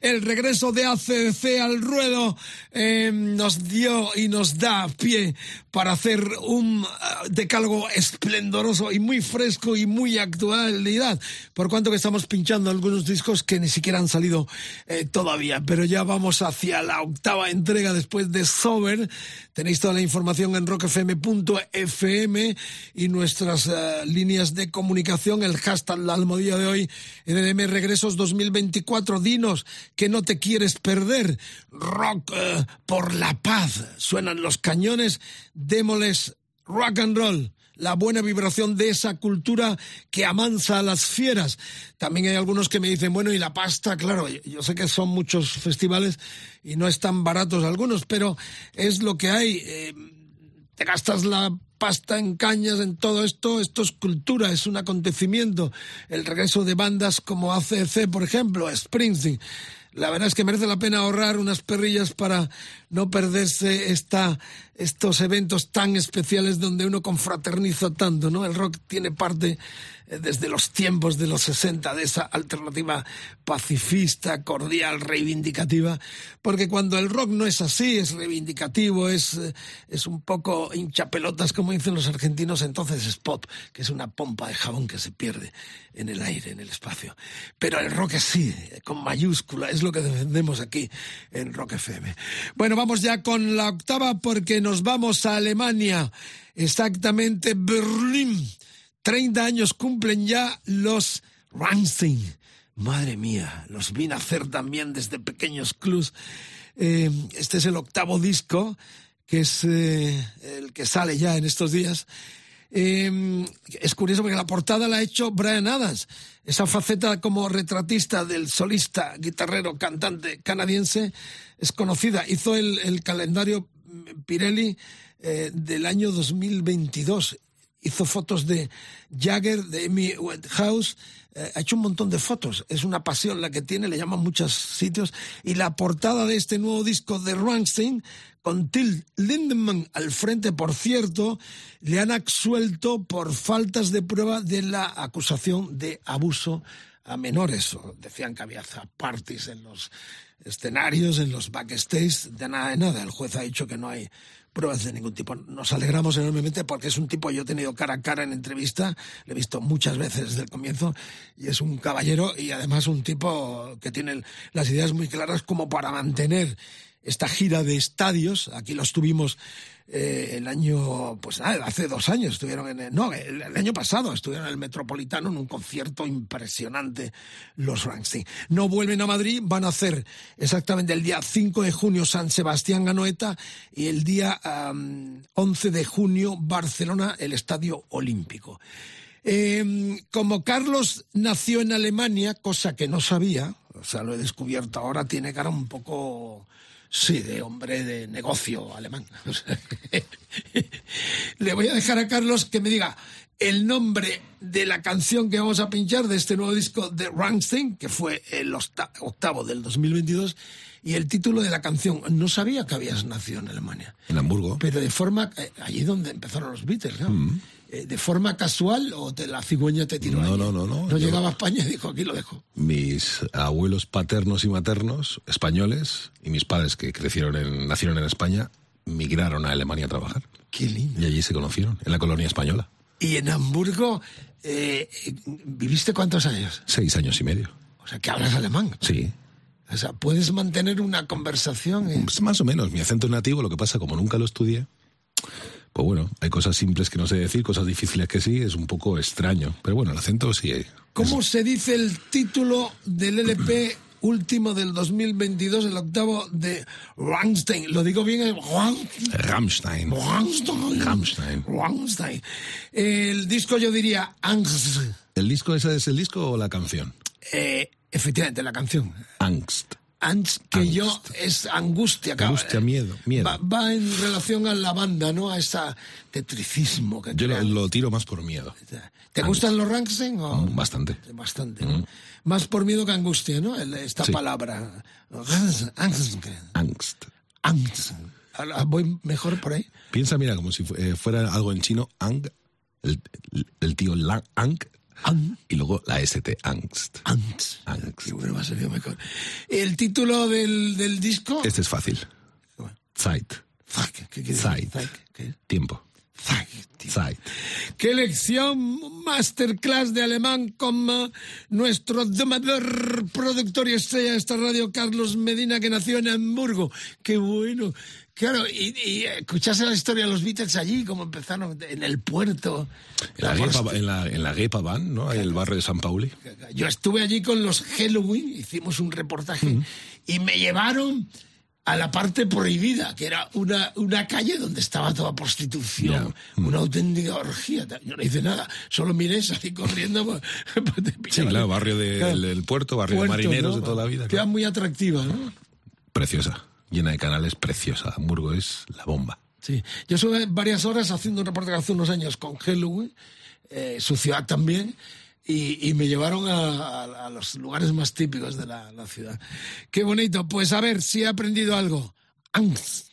El regreso de ACDC al ruedo eh, nos dio y nos da pie para hacer un ah, decálogo esplendoroso y muy fresco y muy actualidad. Por cuanto que estamos pinchando algunos discos que ni siquiera han salido eh, todavía, pero ya vamos hacia la octava entrega después de Sober. Tenéis toda la información en rockfm.fm y nuestras eh, líneas de comunicación, el hashtag la almohadilla de hoy, Regresos 2024. Dinos que no te quieres perder. Rock eh, por la paz. Suenan los cañones, démoles rock and roll. La buena vibración de esa cultura que amansa a las fieras. También hay algunos que me dicen, bueno, y la pasta, claro, yo- sé que son muchos festivales y no están baratos algunos, pero es lo que hay. Eh, te gastas la pasta en cañas, en todo esto, esto es cultura, es un acontecimiento. El regreso de bandas como ACC, por ejemplo, Springsteen. La verdad es que merece la pena ahorrar unas perrillas para no perderse esta, estos eventos tan especiales donde uno confraterniza tanto, ¿no? El rock tiene parte eh, desde los tiempos de los 60 de esa alternativa pacifista, cordial, reivindicativa, porque cuando el rock no es así, es reivindicativo, es, eh, es un poco hinchapelotas, como dicen los argentinos, entonces es pop, que es una pompa de jabón que se pierde en el aire, en el espacio. Pero el rock es sí, con mayúscula, es lo que defendemos aquí en Rock FM. Bueno, vamos ya con la octava porque nos vamos a Alemania, exactamente Berlín. 30 años cumplen ya los Rammstein. Madre mía, los vi nacer también desde pequeños clubs. Eh, este es el octavo disco, que es eh, el que sale ya en estos días. Eh, es curioso porque la portada la ha hecho Brian Adams. Esa faceta como retratista del solista, guitarrero, cantante canadiense es conocida. Hizo el, el calendario Pirelli eh, del año 2022 hizo fotos de Jagger, de Amy House, eh, ha hecho un montón de fotos. Es una pasión la que tiene, le llaman muchos sitios. Y la portada de este nuevo disco de Rammstein, con Till Lindemann al frente, por cierto, le han absuelto por faltas de prueba de la acusación de abuso a menores. Decían que había parties en los escenarios, en los backstage, de nada de nada. El juez ha dicho que no hay pruebas de ningún tipo. Nos alegramos enormemente porque es un tipo, yo he tenido cara a cara en entrevista, le he visto muchas veces desde el comienzo, y es un caballero y además un tipo que tiene las ideas muy claras como para mantener esta gira de estadios. Aquí los tuvimos eh, el año, pues nada, hace dos años estuvieron en el, no, el, año pasado estuvieron en el Metropolitano en un concierto impresionante los Rammstein. No vuelven a Madrid, van a hacer exactamente el día 5 de junio San Sebastián Ganoeta y el día 11 de junio Barcelona, el Estadio Olímpico. Em, como Carlos nació en Alemania, cosa que no sabía, o sea, lo he descubierto ahora, tiene cara un poco Sí, de hombre de negocio alemán. [LAUGHS] Le voy a dejar a Carlos que me diga el nombre de la canción que vamos a pinchar de este nuevo disco de Rammstein, que fue el octavo del 2022, y el título de la canción. No sabía que habías nacido en Alemania. En Hamburgo. Pero de forma... Eh, allí donde empezaron los Beatles, ¿no? Mm. Eh, ¿De forma casual o te, la cigüeña te tiró? No, no, no, no. No llegaba a España y dijo, aquí lo dejo. Mis abuelos paternos y maternos españoles y mis padres que crecieron en, nacieron en España migraron a Alemania a trabajar. Qué lindo. Y allí se conocieron, en la colonia española. ¿Y en Hamburgo eh, viviste cuántos años? Seis años y medio. O sea, que hablas alemán. Sí. O sea, puedes mantener una conversación. Pues más o menos. Mi acento nativo, lo que pasa, como nunca lo estudié, pues bueno, hay cosas simples que no sé decir, cosas difíciles que sí, es un poco extraño. Pero bueno, el acento sí. ¿Cómo se dice el título del LP último del 2022, el octavo de Rammstein? ¿Lo digo bien? Rammstein. Rammstein. Rammstein. Rammstein. El disco yo diría Angst. ¿El disco ese es el disco o la canción? Eh, efectivamente, la canción. Angst. Angst, que yo es angustia. Angustia, miedo, miedo. Va, en relación a la banda, ¿no? A ese tetricismo que Yo lo, tiro más por miedo. ¿Te gustan los Rammstein? O? Mm, bastante. Bastante. Mm. Más por miedo que angustia, ¿no? Esta palabra. Angst. Angst. Angst. ¿Voy mejor por ahí? Piensa, mira, como si eh, fuera algo en chino, ang, el, el tío Lang, ang, y luego la ST, Angst. Angst. Angst. bueno, va a ser mejor. ¿El título del, del disco? Este es fácil. Zeit. ¿Qué, qué, Zeit. Tiempo. Zeit. Qué lección masterclass de alemán con nuestro domador, productor y estrella de esta radio, Carlos Medina, que nació en Hamburgo. Qué bueno. Claro, y, y escuchaste la historia de los Beatles allí, cómo empezaron en el puerto. En la, Gepa, en la, en la Gepa Van, ¿no? el barrio de San Pauli. Yo estuve allí con los Halloween, hicimos un reportaje, y me llevaron a la parte prohibida, que era una, una calle donde estaba toda prostitución, una auténtica orgía. Yo no hice nada, solo miré, salí corriendo. [LAUGHS] Pues, pues, sí, claro, barrio del puerto, barrio de marineros de toda la vida. Queda muy atractiva, ¿no? Preciosa llena de canales, preciosa. Hamburgo es la bomba. Sí, yo estuve varias horas haciendo un reportaje hace unos años con Halloween, eh, su ciudad también, y, me llevaron a, los lugares más típicos de la, la, ciudad. Qué bonito. Pues a ver si he aprendido algo. Angst.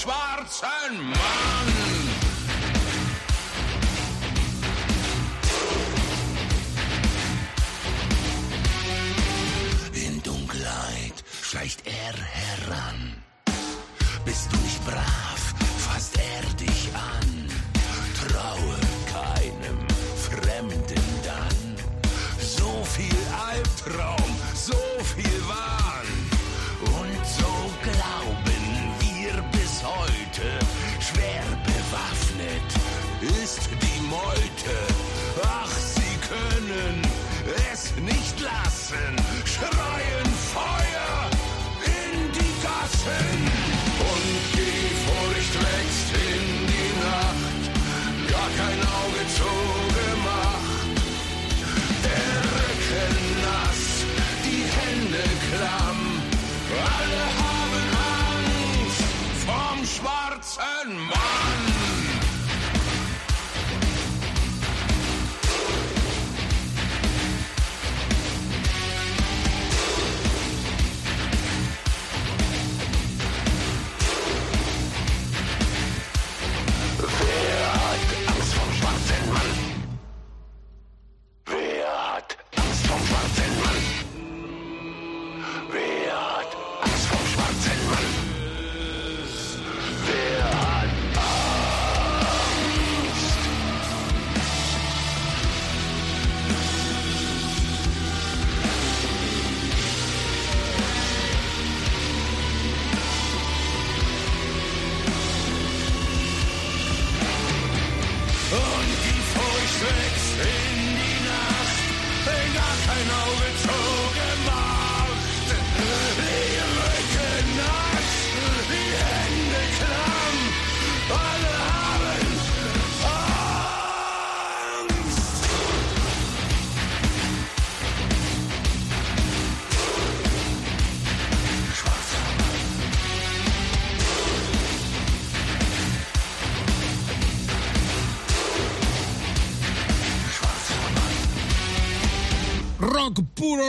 schwarzen Mann. In Dunkelheit schleicht er heran. Bist du nicht brav, fasst er dich an. Traue keinem Fremden dann. So viel Albtraum.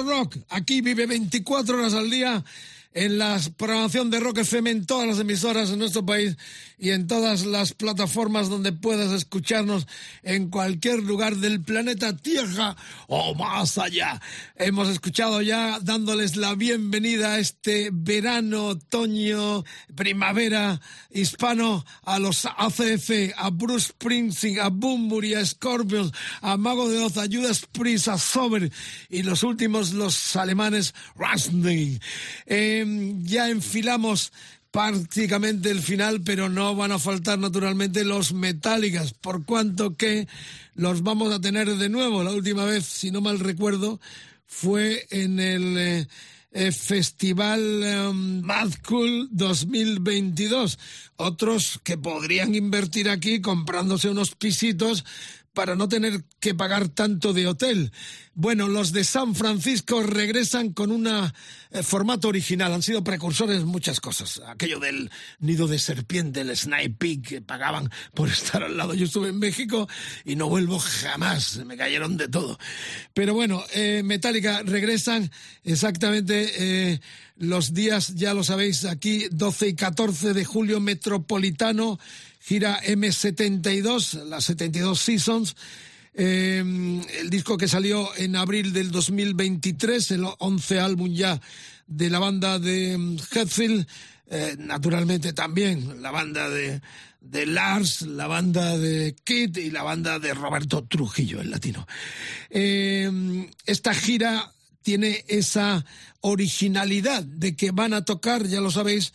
Rock. Aquí vive 24 horas al día en la programación de Rock FM en todas las emisoras en nuestro país y en todas las plataformas donde puedas escucharnos en cualquier lugar del planeta Tierra o más allá. Hemos escuchado ya dándoles la bienvenida a este verano, otoño, primavera hispano a los ACF, a Bruce Springsteen, a Bumburi, a Scorpions, a Mago de Oz, a Judas Priest, a Sober y los últimos los alemanes Rammstein. Eh, ya enfilamos prácticamente el final, pero no van a faltar naturalmente los metálicas, por cuanto que los vamos a tener de nuevo. La última vez, si no mal recuerdo, fue en el eh, eh, Festival eh, Mad Cool 2022. Otros que podrían invertir aquí comprándose unos pisitos para no tener que pagar tanto de hotel. Bueno, los de San Francisco regresan con un formato original. Han sido precursores muchas cosas. Aquello del nido de serpiente, el Snipe Peak, que pagaban por [LAUGHS] estar al lado. Yo estuve en México y no vuelvo jamás. Me cayeron de todo. Pero bueno, eh, Metallica regresan exactamente eh, los días, ya lo sabéis, aquí 12 y 14 de julio Metropolitano gira M72, las 72 Seasons. Eh, el disco que salió en abril del 2023, el 11 álbum ya de la banda de Hetfield, eh, naturalmente también la banda de, de, Lars, la banda de Kid y la banda de Roberto Trujillo, el latino. Eh, esta gira tiene esa originalidad de que van a tocar, ya lo sabéis,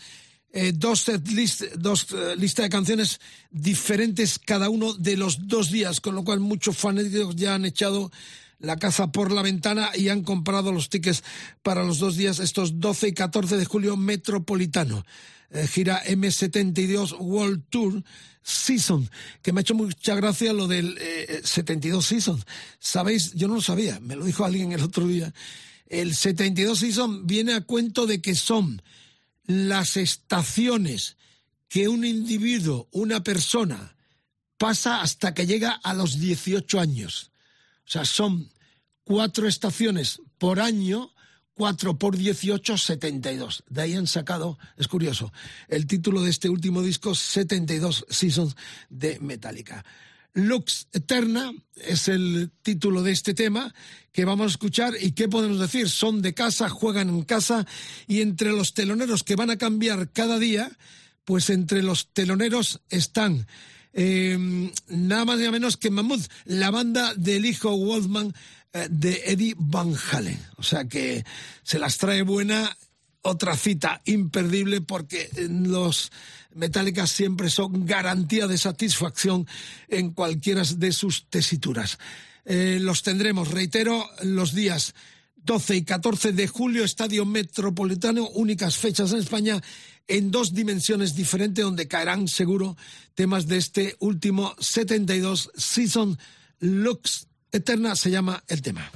eh, dos list, dos uh, listas de canciones diferentes cada uno de los dos días, con lo cual muchos fanáticos ya han echado la caza por la ventana y han comprado los tickets para los dos días, estos 12 y 14 de julio metropolitano. Eh, gira M72 World Tour Season, que me ha hecho mucha gracia lo del eh, 72 Season. Sabéis, yo no lo sabía, me lo dijo alguien el otro día. El 72 Season viene a cuento de que son las estaciones que un individuo, una persona, pasa hasta que llega a los 18 años. O sea, son cuatro estaciones por año, cuatro por 18, 72. De ahí han sacado, es curioso, el título de este último disco, 72 Seasons de Metallica. Lux Eterna es el título de este tema que vamos a escuchar y qué podemos decir, son de casa, juegan en casa y entre los teloneros que van a cambiar cada día, pues entre los teloneros están eh, nada más ni menos que Mammoth, la banda del hijo Wolfman eh, de Eddie Van Halen. O sea que se las trae buena otra cita imperdible porque los Metallica siempre son garantía de satisfacción en cualquiera de sus tesituras. Eh, los tendremos, reitero, los días 12 y 14 de julio, Estadio Metropolitano, únicas fechas en España, en dos dimensiones diferentes, donde caerán seguro temas de este último 72 Season Lux Eterna, se llama el tema.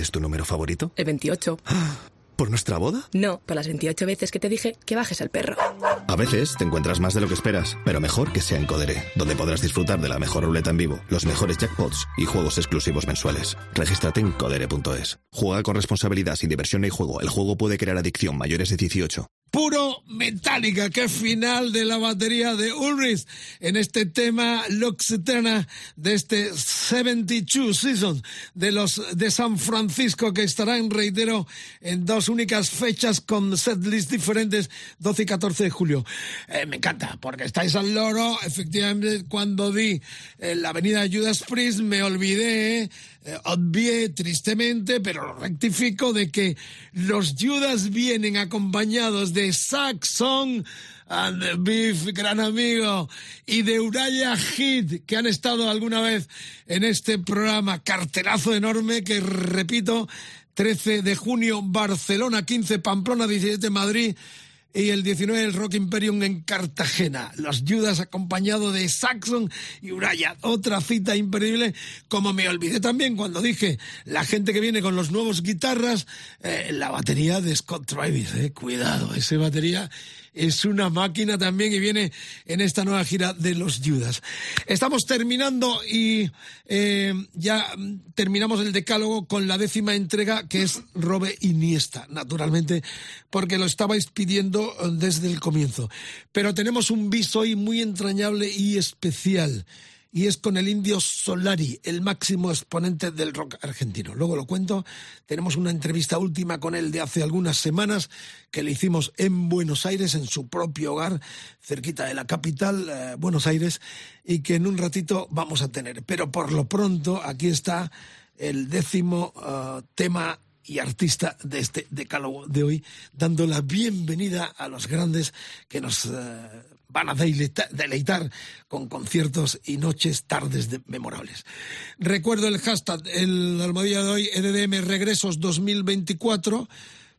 Es tu número favorito? El 28. [GASPS] ¿Por nuestra boda? No, por las 28 veces que te dije que bajes el perro. A veces te encuentras más de lo que esperas, pero mejor que sea en Codere, donde podrás disfrutar de la mejor ruleta en vivo, los mejores jackpots y juegos exclusivos mensuales. Regístrate en codere.es. Juega con responsabilidad sin diversión ni juego. El juego puede crear adicción mayores de 18 puro metálica, que final de la batería de Ulrich en este tema Luxitana de este 72 Season de los de San Francisco que estarán, reitero, en dos únicas fechas con setlists diferentes, 12 y 14 de julio. Eh, me encanta, porque estáis al loro, efectivamente, cuando di en la avenida Judas Priest me olvidé eh, obvié tristemente, pero lo rectifico, de que los Judas vienen acompañados de Saxon and the Beef, gran amigo, y de Uraya Hit, que han estado alguna vez en este programa. Carterazo enorme que, repito, 13 de junio, Barcelona, 15, Pamplona, 17, Madrid, y el 19 el Rock Imperium en Cartagena. Los Judas acompañado de Saxon y Uraya. Otra cita imperdible, como me olvidé también cuando dije la gente que viene con los nuevos guitarras, eh, la batería de Scott Travis. Eh. Cuidado, esa batería es una máquina también y viene en esta nueva gira de los Judas. Estamos terminando y eh, ya terminamos el decálogo con la décima entrega que es Robe Iniesta, naturalmente, porque lo estabais pidiendo desde el comienzo. Pero tenemos un bis hoy muy entrañable y especial y es con el indio Solari, el máximo exponente del rock argentino. Luego lo cuento, tenemos una entrevista última con él de hace algunas semanas que le hicimos en Buenos Aires, en su propio hogar, cerquita de la capital, eh, Buenos Aires, y que en un ratito vamos a tener. Pero por lo pronto, aquí está el décimo eh, tema y artista de este decálogo de hoy, dando la bienvenida a los grandes que nos eh, van a deleitar, con conciertos y noches, tardes memorables. Recuerdo el hashtag, el almohadilla de hoy, EDM Regresos 2024.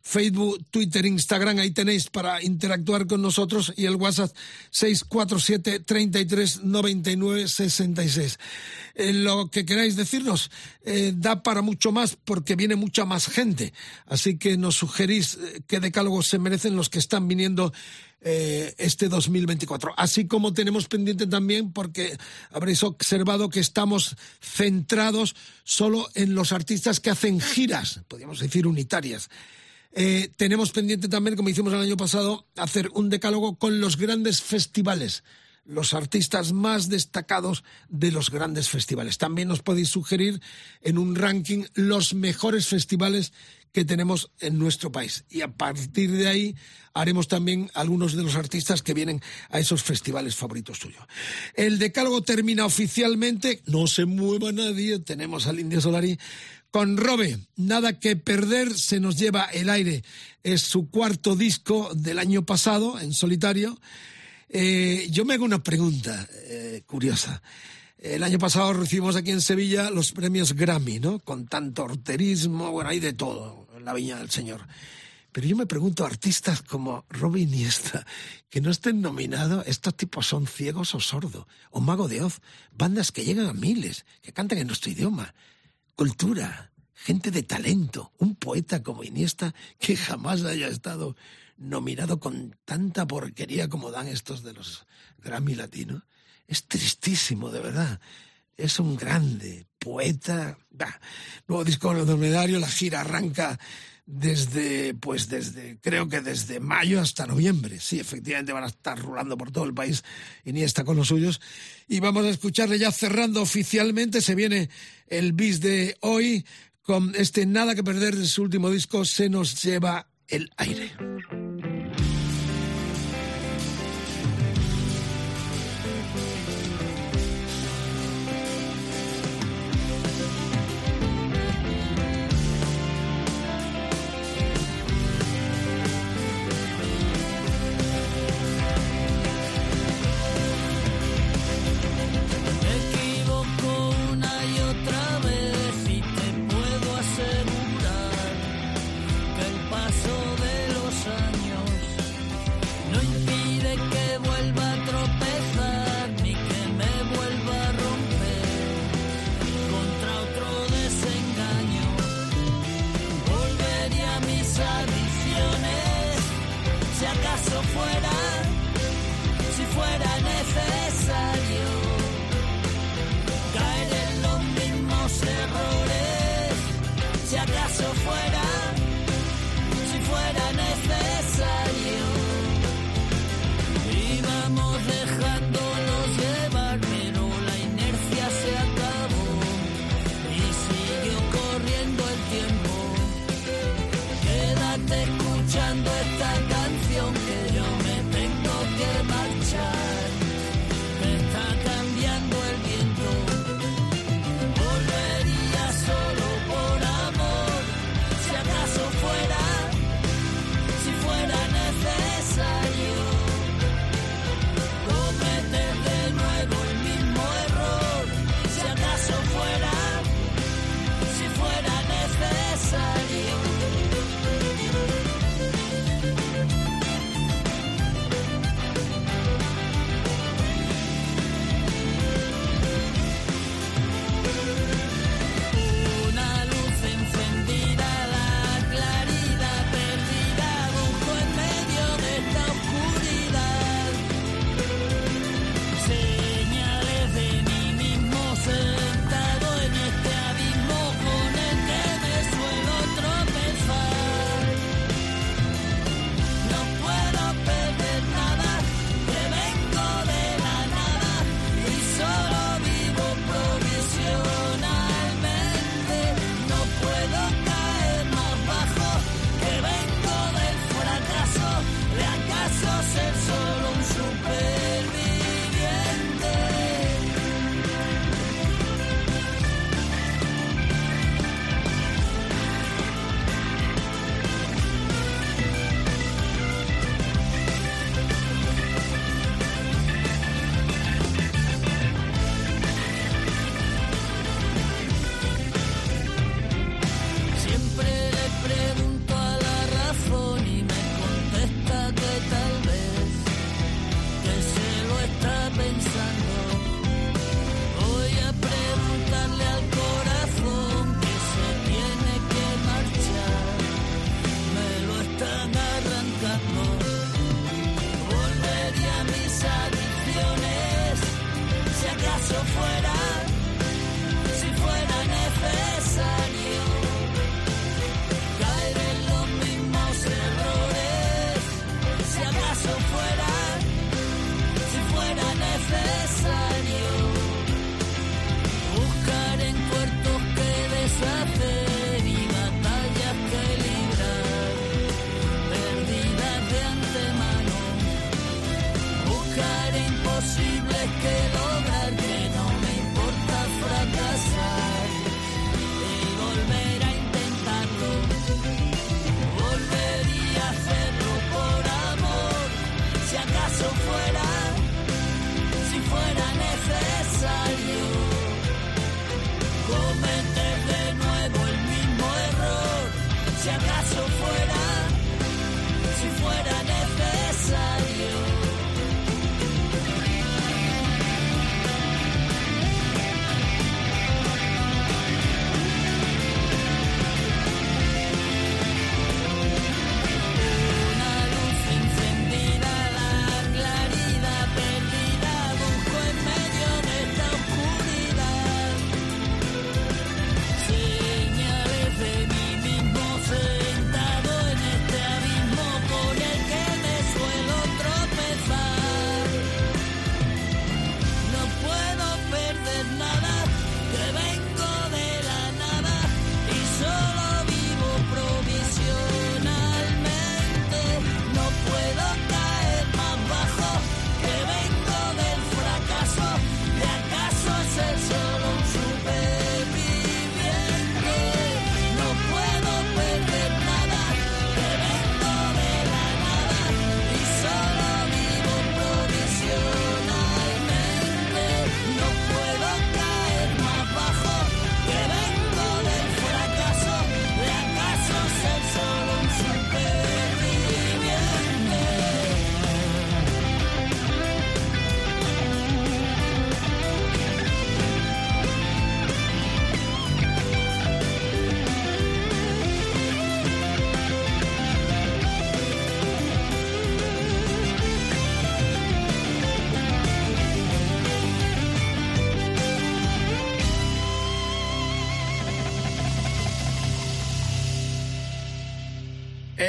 Facebook, Twitter, Instagram, ahí tenéis para interactuar con nosotros y el WhatsApp 647 33 99 66. lo que queráis decirnos eh, da para mucho más porque viene mucha más gente. Así que nos sugerís eh, qué decálogos se merecen los que están viniendo eh, este 2024. Así como tenemos pendiente también, porque habréis observado que estamos centrados solo en los artistas que hacen giras, podríamos decir unitarias. Eh, tenemos pendiente también, como hicimos el año pasado, hacer un decálogo con los grandes festivales, los artistas más destacados de los grandes festivales. También nos podéis sugerir en un ranking los mejores festivales que tenemos en nuestro país. Y a partir de ahí haremos también algunos de los artistas que vienen a esos festivales favoritos tuyos. El decálogo termina oficialmente, no se mueva nadie, tenemos al Indio Solari con Robe, Nada que perder, se nos lleva el aire. Es su cuarto disco del año pasado, en solitario. Eh, yo me hago una pregunta eh, curiosa. El año pasado recibimos aquí en Sevilla los premios Grammy, ¿no? Con tanto horterismo, bueno, hay de todo en la Viña del Señor. Pero yo me pregunto, artistas como Robin Iniesta, que no estén nominados, estos tipos son ciegos o sordos, o Mago de Oz, bandas que llegan a miles, que cantan en nuestro idioma cultura, gente de talento, un poeta como Iniesta que jamás haya estado nominado con tanta porquería como dan estos de los Grammy Latinos. Es tristísimo, de verdad. Es un grande poeta. Nuevo disco nominario, la gira arranca desde, pues desde, creo que desde mayo hasta noviembre. Sí, efectivamente van a estar rulando por todo el país Iniesta con los suyos. Y vamos a escucharle ya cerrando oficialmente. Se viene el bis de hoy con este Nada que perder de su último disco, Se nos lleva el aire.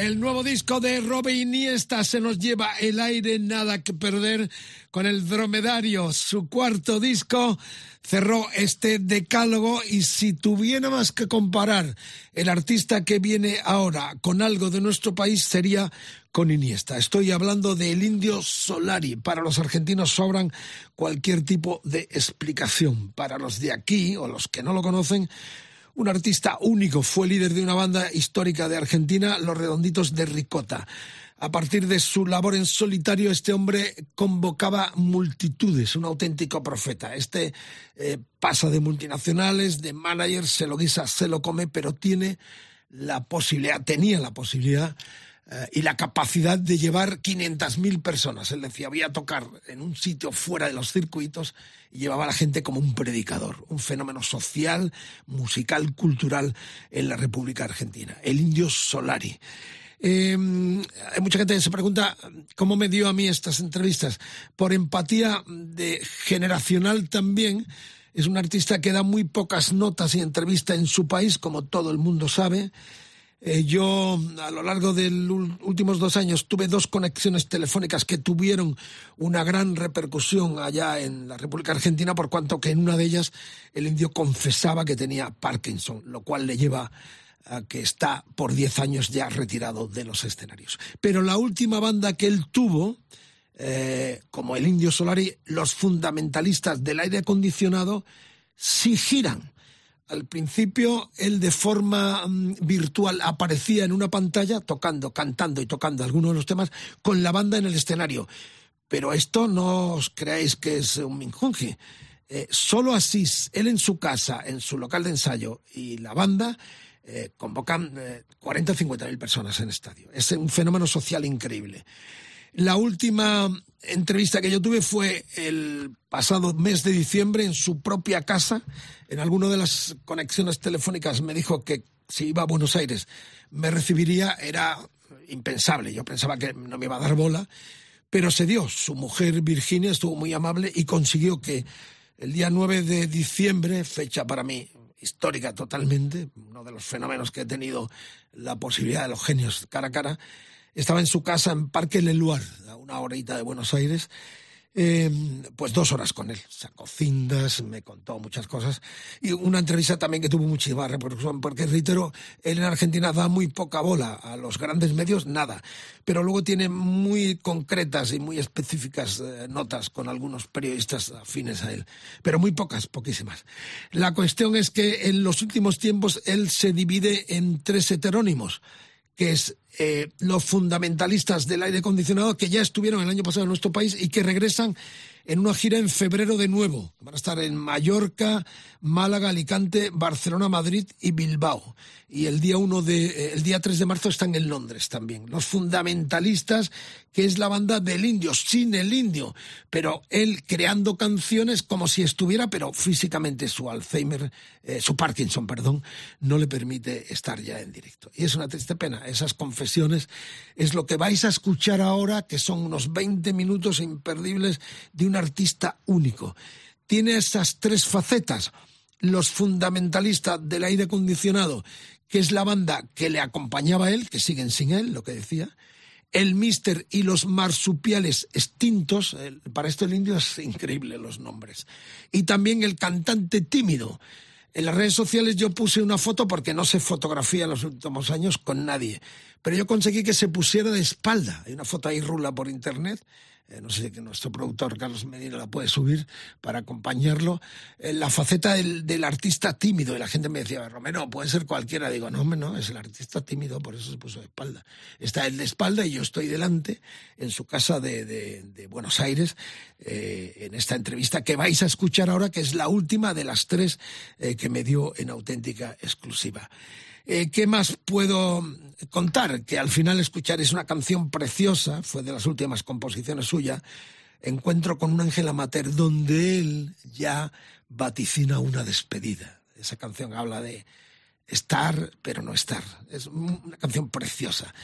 El nuevo disco de Robe Iniesta se nos lleva el aire, nada que perder con el dromedario. Su cuarto disco cerró este decálogo y si tuviéramos que comparar el artista que viene ahora con algo de nuestro país sería con Iniesta. Estoy hablando del indio Solari. Para los argentinos sobran cualquier tipo de explicación. Para los de aquí o los que no lo conocen, un artista único, fue líder de una banda histórica de Argentina, Los Redonditos de Ricota. A partir de su labor en solitario, este hombre convocaba multitudes, un auténtico profeta. Este eh, pasa de multinacionales, de managers, se lo guisa, se lo come, pero tiene la posibilidad, tenía la posibilidad eh, y la capacidad de llevar 500.000 personas. Él decía, voy a tocar en un sitio fuera de los circuitos y llevaba a la gente como un predicador, un fenómeno social, musical, cultural en la República Argentina. El indio Solari. Eh, hay mucha gente que se pregunta cómo me dio a mí estas entrevistas. Por empatía de generacional también. Es un artista que da muy pocas notas y entrevista en su país, como todo el mundo sabe. Eh, yo, a lo largo de los últimos dos años, tuve dos conexiones telefónicas que tuvieron una gran repercusión allá en la República Argentina, por cuanto que en una de ellas el indio confesaba que tenía Parkinson, lo cual le lleva a que está por diez años ya retirado de los escenarios. Pero la última banda que él tuvo, eh, como el Indio Solari, los fundamentalistas del aire acondicionado, sí giran. Al principio, él de forma mm, virtual aparecía en una pantalla tocando, cantando y tocando algunos de los temas con la banda en el escenario. Pero esto no os creáis que es un minjonji. Eh, solo así, él en su casa, en su local de ensayo y la banda eh, convocan eh, 40 o 50 mil personas en estadio. Es un fenómeno social increíble. La última entrevista que yo tuve fue el pasado mes de diciembre en su propia casa. En alguna de las conexiones telefónicas me dijo que si iba a Buenos Aires me recibiría. Era impensable. Yo pensaba que no me iba a dar bola. Pero se dio. Su mujer Virginia estuvo muy amable y consiguió que el día 9 de diciembre, fecha para mí histórica totalmente, uno de los fenómenos que he tenido la posibilidad de los genios cara a cara, estaba en su casa en Parque Leluar, a una horita de Buenos Aires, eh, pues dos horas con él. Sacó cindas, me contó muchas cosas. Y una entrevista también que tuvo muchísima repercusión, porque reitero, él en Argentina da muy poca bola a los grandes medios, nada. Pero luego tiene muy concretas y muy específicas eh, notas con algunos periodistas afines a él. Pero muy pocas, poquísimas. La cuestión es que en los últimos tiempos él se divide en tres heterónimos que es eh, los fundamentalistas del aire acondicionado que ya estuvieron el año pasado en nuestro país y que regresan en una gira en febrero de nuevo. Van a estar en Mallorca, Málaga, Alicante, Barcelona, Madrid y Bilbao. Y el día uno de, eh, el día 3 de marzo están en Londres también. Los fundamentalistas, que es la banda del indio, sin el indio, pero él creando canciones como si estuviera, pero físicamente su Alzheimer, eh, su Parkinson, perdón, no le permite estar ya en directo. Y es una triste pena. Esas confesiones es lo que vais a escuchar ahora, que son unos 20 minutos imperdibles de un artista único. Tiene esas tres facetas. Los fundamentalistas del aire acondicionado, que es la banda que le acompañaba a él, que siguen sin él, lo que decía. El Mister y los marsupiales extintos, para esto el indio es increíble los nombres. Y también el cantante tímido. En las redes sociales yo puse una foto porque no se fotografía en los últimos años con nadie, pero yo conseguí que se pusiera de espalda. Hay una foto ahí rula por internet eh, no sé que nuestro productor Carlos Medina la puede subir para acompañarlo, eh, la faceta del, artista tímido. Y la gente me decía, Romero, puede ser cualquiera. Digo, no, no, es el artista tímido, por eso se puso de espalda. Está él de espalda y yo estoy delante en su casa de, Buenos Aires, eh, en esta entrevista que vais a escuchar ahora, que es la última de las tres que me dio en auténtica exclusiva. Eh, ¿Qué más puedo contar? Que al final escuchar es una canción preciosa, fue de las últimas composiciones suyas, Encuentro con un ángel amateur, donde él ya vaticina una despedida. Esa canción habla de estar, pero no estar. Es una canción preciosa.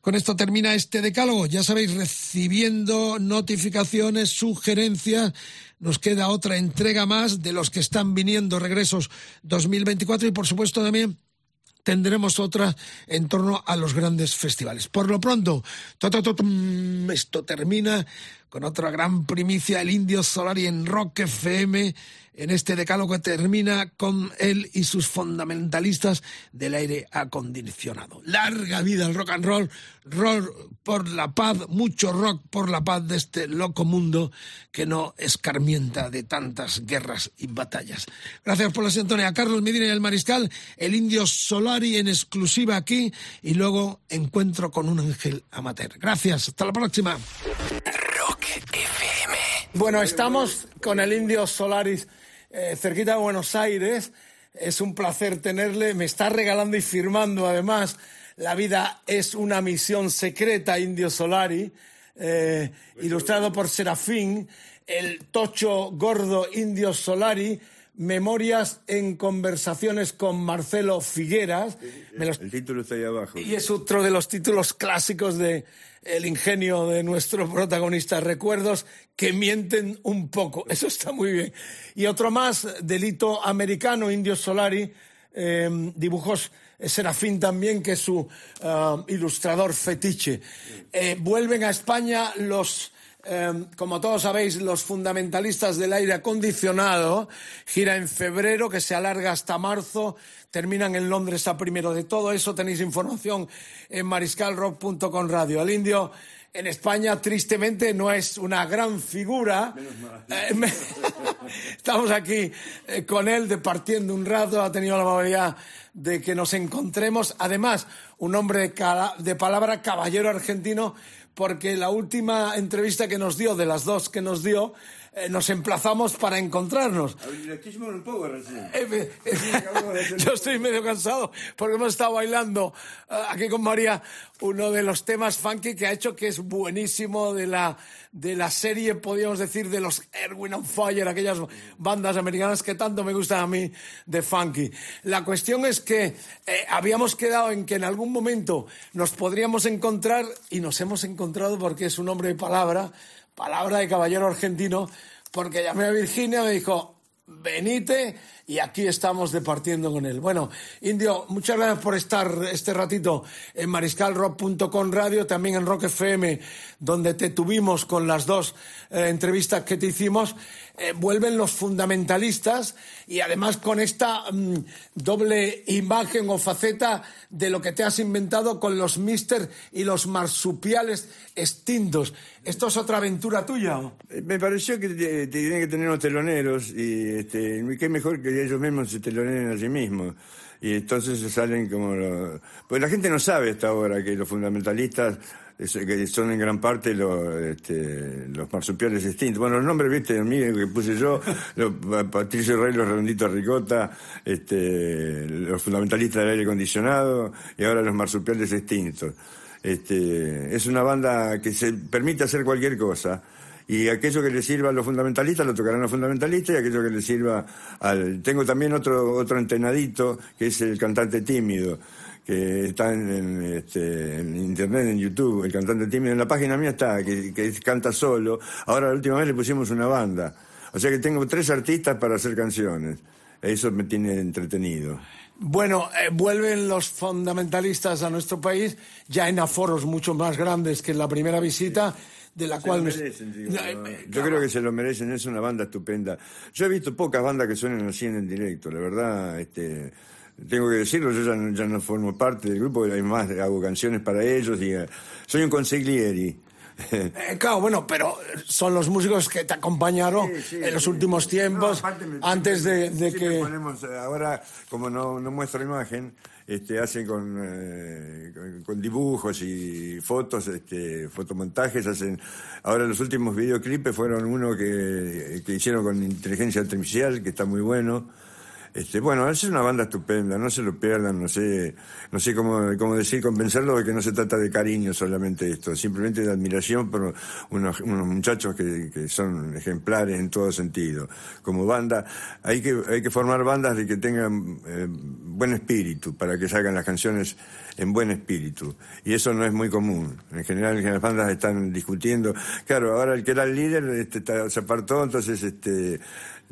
Con esto termina este decálogo. Ya sabéis, recibiendo notificaciones, sugerencias. Nos queda otra entrega más de los que están viniendo regresos 2024 y por supuesto también tendremos otra en torno a los grandes festivales. Por lo pronto, esto termina con otra gran primicia, el Indio Solari en Rock FM en este decálogo que termina con él y sus fundamentalistas del aire acondicionado. Larga vida al rock and roll, rock por la paz, mucho rock por la paz de este loco mundo que no escarmienta de tantas guerras y batallas. Gracias por la sintonía. Carlos Medina y el Mariscal, el Indio Solari en exclusiva aquí y luego encuentro con un ángel amateur. Gracias, hasta la próxima. Bueno, estamos con el Indio Solaris eh, cerquita de Buenos Aires. Es un placer tenerle. Me está regalando y firmando además La vida es una misión secreta, Indio Solari, eh, ilustrado por Serafín, el tocho gordo Indio Solari, Memorias en conversaciones con Marcelo Figueras. El título está ahí abajo. Y es otro de los títulos clásicos de el ingenio de nuestro protagonista. Recuerdos que mienten un poco. Eso está muy bien. Y otro más, Delito Americano, Indio Solari, eh, dibujos eh, Serafín también, que es su eh, ilustrador fetiche. vuelven a España los como todos sabéis, los fundamentalistas del aire acondicionado, gira en febrero, que se alarga hasta marzo, terminan en Londres a primero. De todo eso tenéis información en mariscalrock.com radio. El indio en España, tristemente, no es una gran figura. Eh, [LAUGHS] estamos aquí eh, con él departiendo un rato, ha tenido la amabilidad de que nos encontremos. Además, un hombre de palabra caballero argentino, porque la última entrevista que nos dio, de las dos que nos dio, eh, nos emplazamos para encontrarnos. Eh, [LAUGHS] yo estoy medio cansado porque hemos estado bailando eh, aquí con María uno de los temas funky que ha hecho que es buenísimo de la, de la serie, podríamos decir, de los Erwin on Fire, aquellas bandas americanas que tanto me gustan a mí de funky. La cuestión es que habíamos quedado en que en algún momento nos podríamos encontrar y nos hemos encontrado porque es un hombre de palabra palabra de caballero argentino, porque llamé a Virginia y me dijo, Benite y aquí estamos departiendo con él. Bueno, Indio, muchas gracias por estar este ratito en mariscalrock.com radio, también en Rock FM, donde te tuvimos con las dos eh, entrevistas que te hicimos. Eh, vuelven los fundamentalistas y además con esta mm, doble imagen o faceta de lo que te has inventado con los mister y los marsupiales extintos. ¿Esto es otra aventura tuya? Eh, Me pareció que te- tienen que tener unos teloneros y este, qué mejor que ellos mismos se teloneren a sí mismos. Y entonces se salen como... lo- Pues la gente no sabe hasta ahora que los fundamentalistas es- que son en gran parte los, este, los marsupiales extintos. Bueno, los nombres, viste, míos que puse yo, [LAUGHS] los, Pa- Patricio Rey, los redonditos ricota, este, los fundamentalistas del aire acondicionado y ahora los marsupiales extintos. Este, es una banda que se permite hacer cualquier cosa. Y aquello que le sirva a los fundamentalistas lo tocarán los fundamentalistas y aquello que le sirva al... Tengo también otro, otro entenadito que es el cantante tímido que está en, en, este, en internet, en YouTube, el cantante tímido, en la página mía está, que, que canta solo. Ahora la última vez le pusimos una banda. O sea que tengo tres artistas para hacer canciones. Eso me tiene entretenido. Bueno, eh, vuelven los fundamentalistas a nuestro país ya en aforos mucho más grandes que en la primera visita, de la Se cual lo merecen, digo, ¿no? Yo creo que se lo merecen, es una banda estupenda. Yo he visto pocas bandas que suenen así en el directo, la verdad, este, tengo que decirlo, yo ya no, ya no formo parte del grupo, además hago canciones para ellos y eh, soy un consiglieri. [LAUGHS] Eh, claro, bueno, pero son los músicos que te acompañaron en los últimos tiempos, antes de, de que... ponemos, eh, ahora, como no, no muestro imagen, este, hacen con, eh, con, dibujos y fotos, este, fotomontajes, hacen, ahora los últimos videoclipes fueron uno que, que hicieron con inteligencia artificial, que está muy bueno. Este, bueno, es una banda estupenda, no se lo pierdan, no sé, no sé cómo, cómo decir, convencerlo de que no se trata de cariño solamente esto, simplemente de admiración por unos, muchachos que, que son ejemplares en todo sentido. Como banda, hay que, hay que formar bandas de que tengan eh, buen espíritu, para que salgan las canciones en buen espíritu. Y eso no es muy común. En general, las bandas están discutiendo. Claro, ahora el que era el líder este, se apartó, entonces este,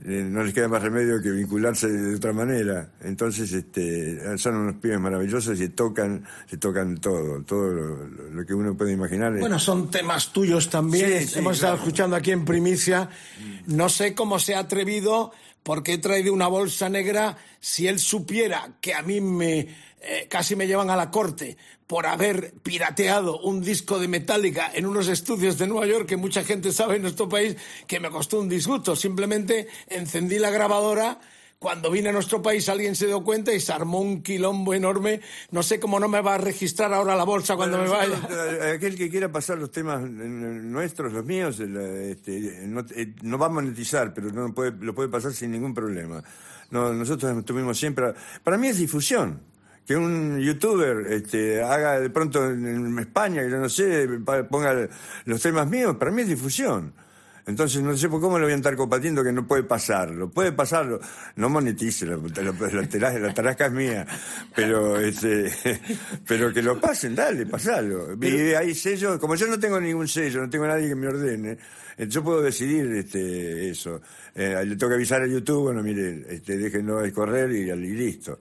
eh, no les queda más remedio que vincularse de otra manera. Entonces, este, son unos pibes maravillosos y tocan, se tocan todo, todo lo, que uno puede imaginar. Bueno, son temas tuyos también. Sí, sí, Hemos estado escuchando aquí en primicia. No sé cómo se ha atrevido, porque he traído una bolsa negra. Si él supiera que a mí me eh, casi me llevan a la corte por haber pirateado un disco de Metallica en unos estudios de Nueva York que mucha gente sabe en nuestro país que me costó un disgusto. Simplemente encendí la grabadora. Cuando vine a nuestro país alguien se dio cuenta y se armó un quilombo enorme. No sé cómo no me va a registrar ahora la bolsa cuando me vaya. eh, Aquel que quiera pasar los temas eh, nuestros, los míos, este, no, no va a monetizar, pero no puede, lo puede pasar sin ningún problema. No, nosotros estuvimos siempre. Para mí es difusión. Que un youtuber este, haga de pronto en, España, que yo no sé, ponga los temas míos, para mí es difusión. Entonces no sé por cómo lo voy a estar compartiendo que no puede pasarlo. Puede pasarlo. No monetice, la, la, la, tela- la tarasca es mía. Pero este, [LAUGHS] pero que lo pasen, dale, pasalo. Y hay sellos, como yo no tengo ningún sello, no tengo nadie que me ordene, eh, yo puedo decidir este, eso. Eh, le tengo que avisar a YouTube, bueno, mire, este, déjenlo correr y, y listo.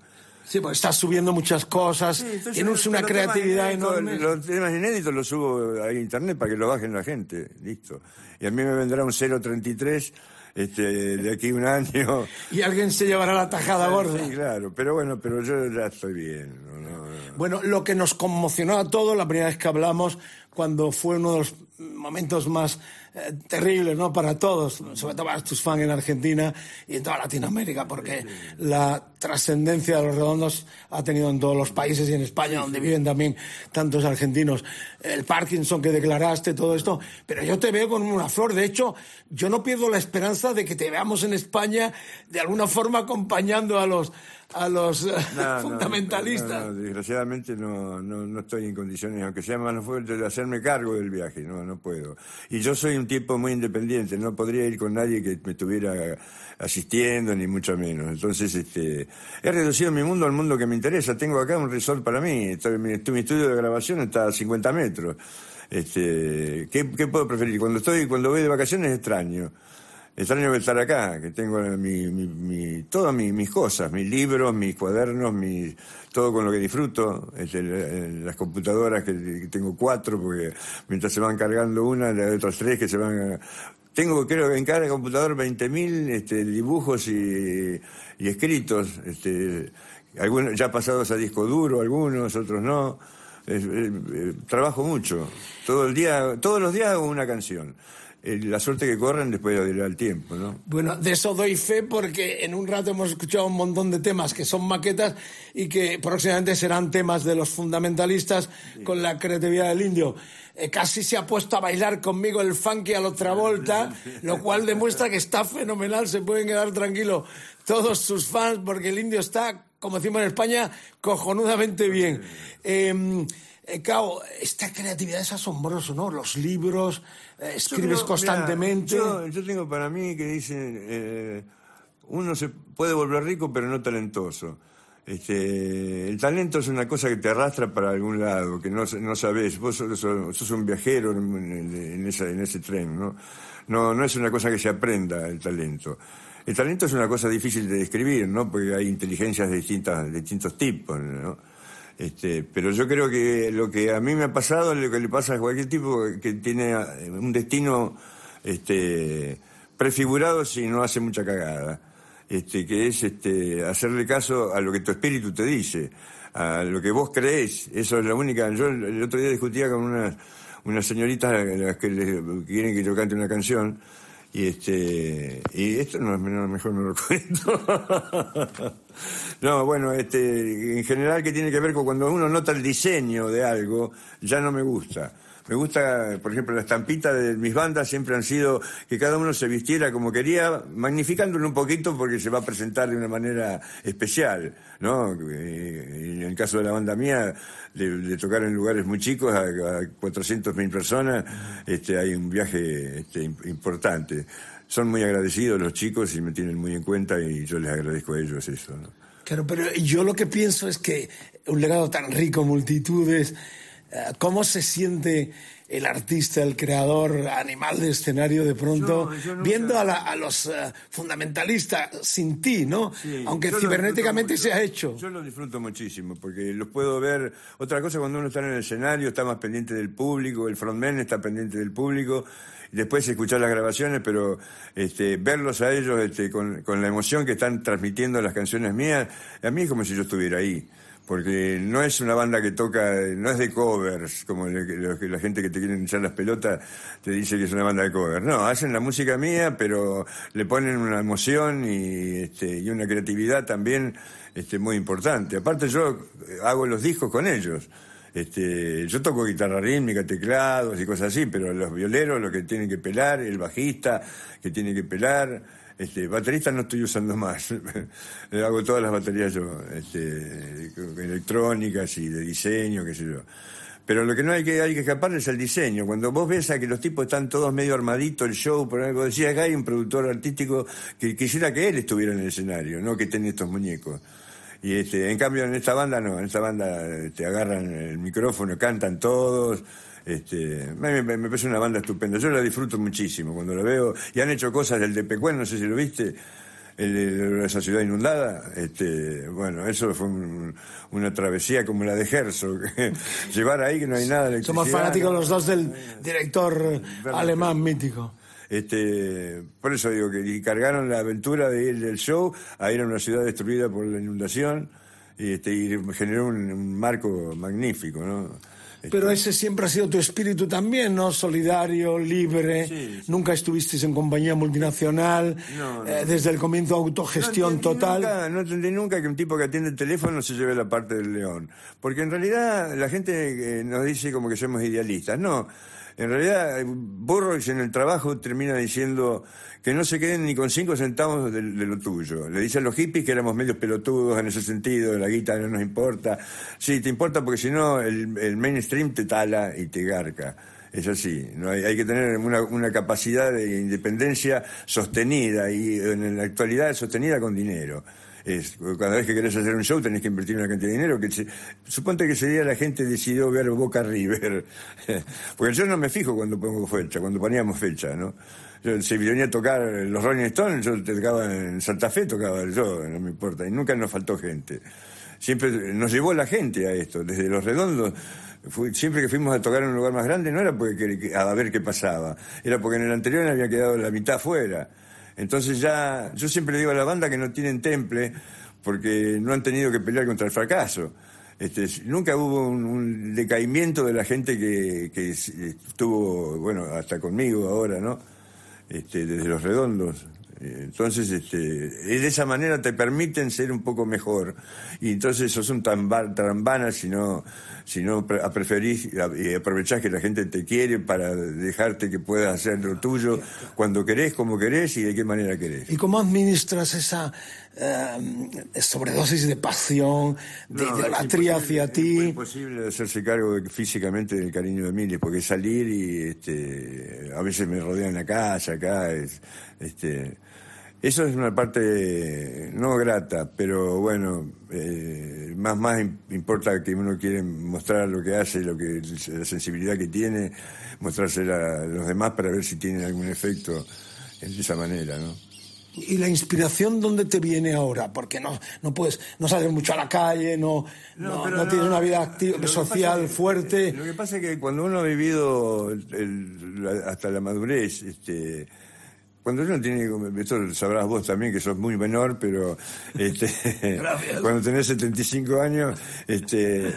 Sí, pues estás subiendo muchas cosas, tienes una Los temas creatividad enorme. Los temas inéditos los subo a internet para que lo bajen la gente, listo. Y a mí me vendrá un 033 este, de aquí un año. [LAUGHS] Y alguien se llevará la tajada gorda. Sí, claro, pero bueno, pero yo ya estoy bien. no, no, no. Bueno, lo que nos conmocionó a todos la primera vez que hablamos, cuando fue uno de los momentos más eh, terribles, ¿no? Para todos, sobre todo para tus fans en Argentina y en toda Latinoamérica, porque la trascendencia de los redondos ha tenido en todos los países y en España, donde viven también tantos argentinos. El Parkinson que declaraste, todo esto, pero yo te veo con una flor. De hecho, yo no pierdo la esperanza de que te veamos en España de alguna forma acompañando a los a los eh, [LAUGHS] No, fundamentalistas. no, no, desgraciadamente no, no, no estoy en condiciones, aunque sea más fuerte, de hacerme cargo del viaje, no, no puedo. Y yo soy un tipo muy independiente, no podría ir con nadie que me estuviera asistiendo, ni mucho menos. Entonces, este, he reducido mi mundo al mundo que me interesa. Tengo acá un resort para mí, estoy, mi, mi estudio de grabación está a 50 metros. Este, ¿qué, ¿Qué puedo preferir? Cuando estoy, cuando voy de vacaciones extraño. Extraño estar acá, que tengo mi, mi, mi- todas mi- mis cosas, mis libros, mis cuadernos, mi, todo con lo que disfruto, este, las computadoras, que, tengo cuatro, porque mientras se van cargando una, hay otras tres que se van... tengo, creo que en cada computador 20.000 este, dibujos y, escritos, este, algunos ya pasados a disco duro, algunos, otros no. Eh, trabajo mucho. Todo el día, todos los días hago una canción. Eh, la suerte que corren después dirá el tiempo, ¿no? Bueno, de eso doy fe porque en un rato hemos escuchado un montón de temas que son maquetas y que próximamente serán temas de los fundamentalistas con la creatividad del indio. Eh, casi se ha puesto a bailar conmigo el funky a la otra volta, [LAUGHS] lo cual demuestra que está fenomenal, se pueden quedar tranquilos todos sus fans porque el indio está, como decimos en España, cojonudamente bien. Eh, eh, esta creatividad es asombroso, ¿no? Los libros, eh, escribes creo, constantemente. mira, yo, yo tengo para mí que dicen, eh, uno se puede volver rico pero no talentoso. Este, el talento es una cosa que te arrastra para algún lado, que no, no sabes. Vos sos, un viajero en, en- en esa- en ese tren, ¿no? ¿no? No es una cosa que se aprenda el talento. El talento es una cosa difícil de describir, ¿no? Porque hay inteligencias de, distintas, de distintos tipos, ¿no? Este, pero yo creo que lo que a mí me ha pasado es lo que le pasa a cualquier tipo que tiene eh, un destino este, prefigurado si no hace mucha cagada. Este, que es este, hacerle caso a lo que tu espíritu te dice, a lo que vos creés. Eso es la única. Yo el otro día discutía con unas unas señoritas a las que le- quieren que yo cante una canción. Y este y esto no, no, mejor no lo [LAUGHS] cuento. no, bueno, este en general que tiene que ver con cuando uno nota el diseño de algo, ya no me gusta. Me gusta, por ejemplo, la estampita de mis bandas siempre han sido que cada uno se vistiera como quería, magnificándolo un poquito porque se va a presentar de una manera especial, ¿no? Eh, En el caso de la banda mía, de, tocar en lugares muy chicos, a, a 400.000 personas, este, hay un viaje este, im- importante. Son muy agradecidos los chicos y me tienen muy en cuenta y yo les agradezco a ellos eso. Claro, pero yo lo que pienso es que un legado tan rico, multitudes, ¿cómo se siente el artista, el creador, animal de escenario de pronto, Yo- yo nunca- viendo a, la- a los eh, fundamentalistas sin ti, ¿no? Sí, Aunque cibernéticamente se ha hecho. Yo lo disfruto muchísimo, porque los puedo ver. Otra cosa, cuando uno está en el escenario, está más pendiente del público, el frontman está pendiente del público, después escuchar las grabaciones, pero este, verlos a ellos este, con, con la emoción que están transmitiendo las canciones mías, a mí es como si yo estuviera ahí. Porque no es una banda que toca, no es de covers, como la gente que te quiere echar las pelotas te dice que es una banda de covers. No, hacen la música mía, pero le ponen una emoción y, este, y una creatividad también este, muy importante. Aparte yo eh, hago los discos con ellos. Este, yo toco guitarra rítmica, teclados y cosas así, pero los violeros lo que tienen que pelar, el bajista que tiene que pelar, este, baterista no estoy usando más. [LAUGHS] Hago todas las baterías este, electrónicas y de diseño, qué sé yo. Pero lo que no hay que, hay que escapar es el diseño. Cuando vos ves a que los tipos están todos medio armaditos, el show, por algo decía acá hay un productor artístico que quisiera que él estuviera en el escenario, no que estén estos muñecos. Y este, en cambio en esta banda no, en esta banda te agarran el micrófono, cantan todos. Este, me, me- me parece una banda estupenda. Yo la disfruto muchísimo cuando la veo. Y han hecho cosas del de Pecuén, no sé si lo viste, el, el- esa ciudad inundada. Este, bueno, eso fue un- una travesía como la de Herzog. [LAUGHS] Llevar ahí que no hay nada de Somos fanáticos los dos del director alemán mítico. Este, por eso digo que y cargaron la aventura de ir del show a ir a una ciudad destruida por la inundación y, este, y generó un, un marco magnífico, ¿no? Pero ese siempre ha sido tu espíritu también, ¿no? Solidario, libre. Nunca estuvisteis en compañía multinacional. No, no. eh, desde el comienzo autogestión total. Nunca, no entendí nunca que un tipo que atiende el teléfono se lleve la parte del león. Porque en realidad la gente eh, nos dice como que somos idealistas. No. En realidad, eh, Burroughs en el trabajo termina diciendo que no se queden ni con cinco centavos de, lo tuyo. Le dice a los hippies que éramos medios pelotudos en ese sentido, la guita no nos importa. Sí, te importa porque si no, el, el mainstream te tala y te garca. Es así, no hay, hay que tener una, una capacidad de independencia sostenida y en la actualidad sostenida con dinero. Es, cada vez que querés hacer un show tenés que invertir una cantidad de dinero. Que se- suponte que ese día la gente decidió ver Boca River. [LAUGHS] Porque yo no me fijo cuando pongo fecha, cuando poníamos fecha, ¿no? Yo, si venía a tocar los Rolling Stones, yo tocaba en Santa Fe, tocaba yo, no me importa. Y nunca nos faltó gente. Siempre nos llevó la gente a esto, desde Los Redondos. siempre que fuimos a tocar en un lugar más grande no era porque que- a ver qué pasaba, era porque en el anterior había quedado la mitad fuera. Entonces ya, yo siempre le digo a la banda que no tienen temple porque no han tenido que pelear contra el fracaso. Este, nunca hubo un, un decaimiento de la gente que, que estuvo, bueno, hasta conmigo ahora, ¿no? Este, desde los redondos. Entonces, este, de esa manera te permiten ser un poco mejor. Y entonces sos un trambana si no, si no preferís y aprovechás que la gente te quiere para dejarte que puedas hacer lo tuyo cuando querés, como querés y de qué manera querés. ¿Y cómo administras esa eh, sobredosis de pasión, de No, idolatría hacia ti? Es imposible hacerse cargo de- físicamente del cariño de Miles, porque salir y este, a veces me rodean la casa acá. Es, este, eso es una parte no grata, pero bueno, eh, más más im- importa que uno quiere mostrar lo que hace, lo que la sensibilidad que tiene, mostrársela a los demás para ver si tiene algún efecto de esa manera, ¿no? ¿Y la inspiración dónde te viene ahora? Porque no, no puedes, no sales mucho a la calle, no, no, tienes una vida activa, social es fuerte. Lo que pasa es que cuando uno ha vivido el- el- la- hasta la madurez, este, cuando uno tiene, esto lo sabrás vos también, que sos muy menor, pero este, [LAUGHS] cuando tenés 75 años, este,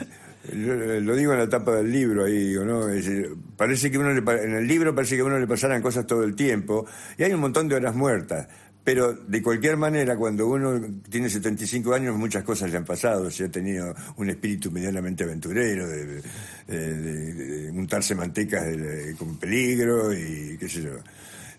lo, lo digo en la tapa del libro ahí, digo, ¿no? Es decir, parece que uno le en el libro parece que a uno le pasaran cosas todo el tiempo, y hay un montón de horas muertas. Pero de cualquier manera, cuando uno tiene 75 años, muchas cosas le han pasado. Se ha tenido un espíritu medianamente aventurero, de, de- de- de untarse mantecas de- con peligro y qué sé yo.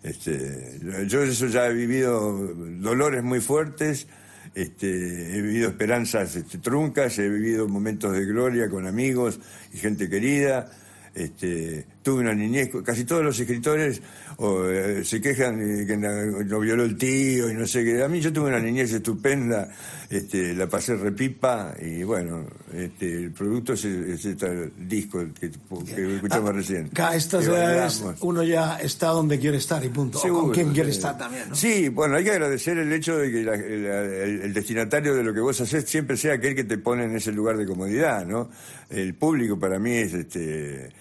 Este, yo eso ya he vivido dolores muy fuertes, este, he vivido esperanzas este, truncas, he vivido momentos de gloria con amigos y gente querida. Este, tuve una niñez, casi todos los escritores eh, se quejan de que lo violó el tío y no sé qué. A mí yo tuve una niñez estupenda, este, la pasé repipa y bueno, este, el producto es, es este disco que, que escuchamos recién. Acá a estas edades uno ya está donde quiere estar y punto. o con Seguro, quien quiere estar también, ¿no? Sí, bueno, hay que agradecer el hecho de que la- el- el destinatario de lo que vos haces siempre sea aquel que te pone en ese lugar de comodidad, ¿no? El público para mí es este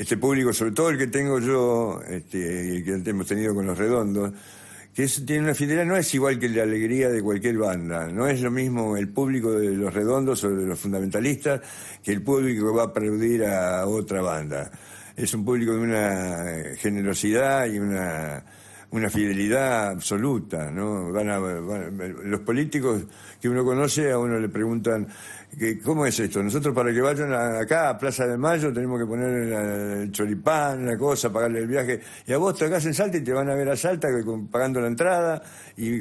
este público, sobre todo el que tengo yo, este, y que hemos tenido con los redondos, que es- tiene una fidelidad, no es igual que la alegría de cualquier banda, no es lo mismo el público de los redondos o de los fundamentalistas que el público que va a aplaudir a otra banda. Es un público de una generosidad y una una fidelidad absoluta, ¿no? Van a- van- los políticos que uno conoce a uno le preguntan ¿cómo es esto? Nosotros para que vayan acá a Plaza de Mayo tenemos que poner el choripán, la cosa, pagarle el viaje, y a vos te en Salta y te van a ver a Salta pagando la entrada, y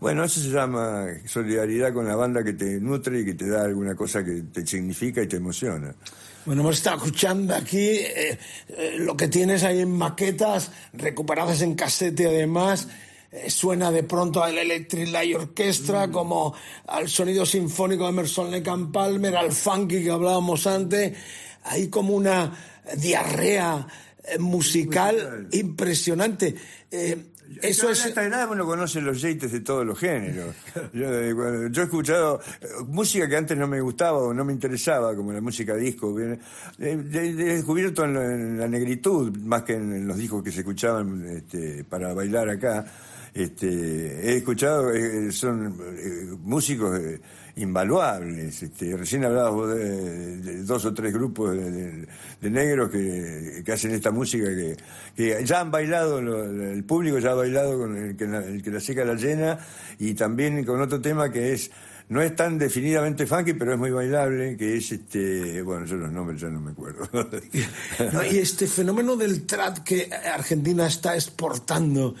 bueno, eso se llama solidaridad con la banda que te nutre y que te da alguna cosa que te significa y te emociona. Bueno, hemos estado escuchando aquí eh, eh, lo que tienes ahí en maquetas, recuperadas en casete además. Eh, suena de pronto al Electric Light Orchestra, como al sonido sinfónico de Emerson and Palmer, al funky que hablábamos antes. Hay como una diarrea eh, musical impresionante. Eh, eso es. A esta edad uno conoce los yates de todos los géneros. [LAUGHS] Yo, eh, yo he escuchado música que antes no me gustaba o no me interesaba, como la música disco. He descubierto en la, en la negritud, más que en los discos que se escuchaban este, para bailar acá. Este, he escuchado, eh, son eh, músicos eh, invaluables. Este, recién hablabas de, dos o tres grupos de, negros que, hacen esta música que, ya han bailado, el público ya ha bailado con el que, la, el la seca la llena y también con otro tema que es no es tan definidamente funky, pero es muy bailable, que es este, bueno, yo los nombres ya no me acuerdo. [LAUGHS] Y este fenómeno del trap que Argentina está exportando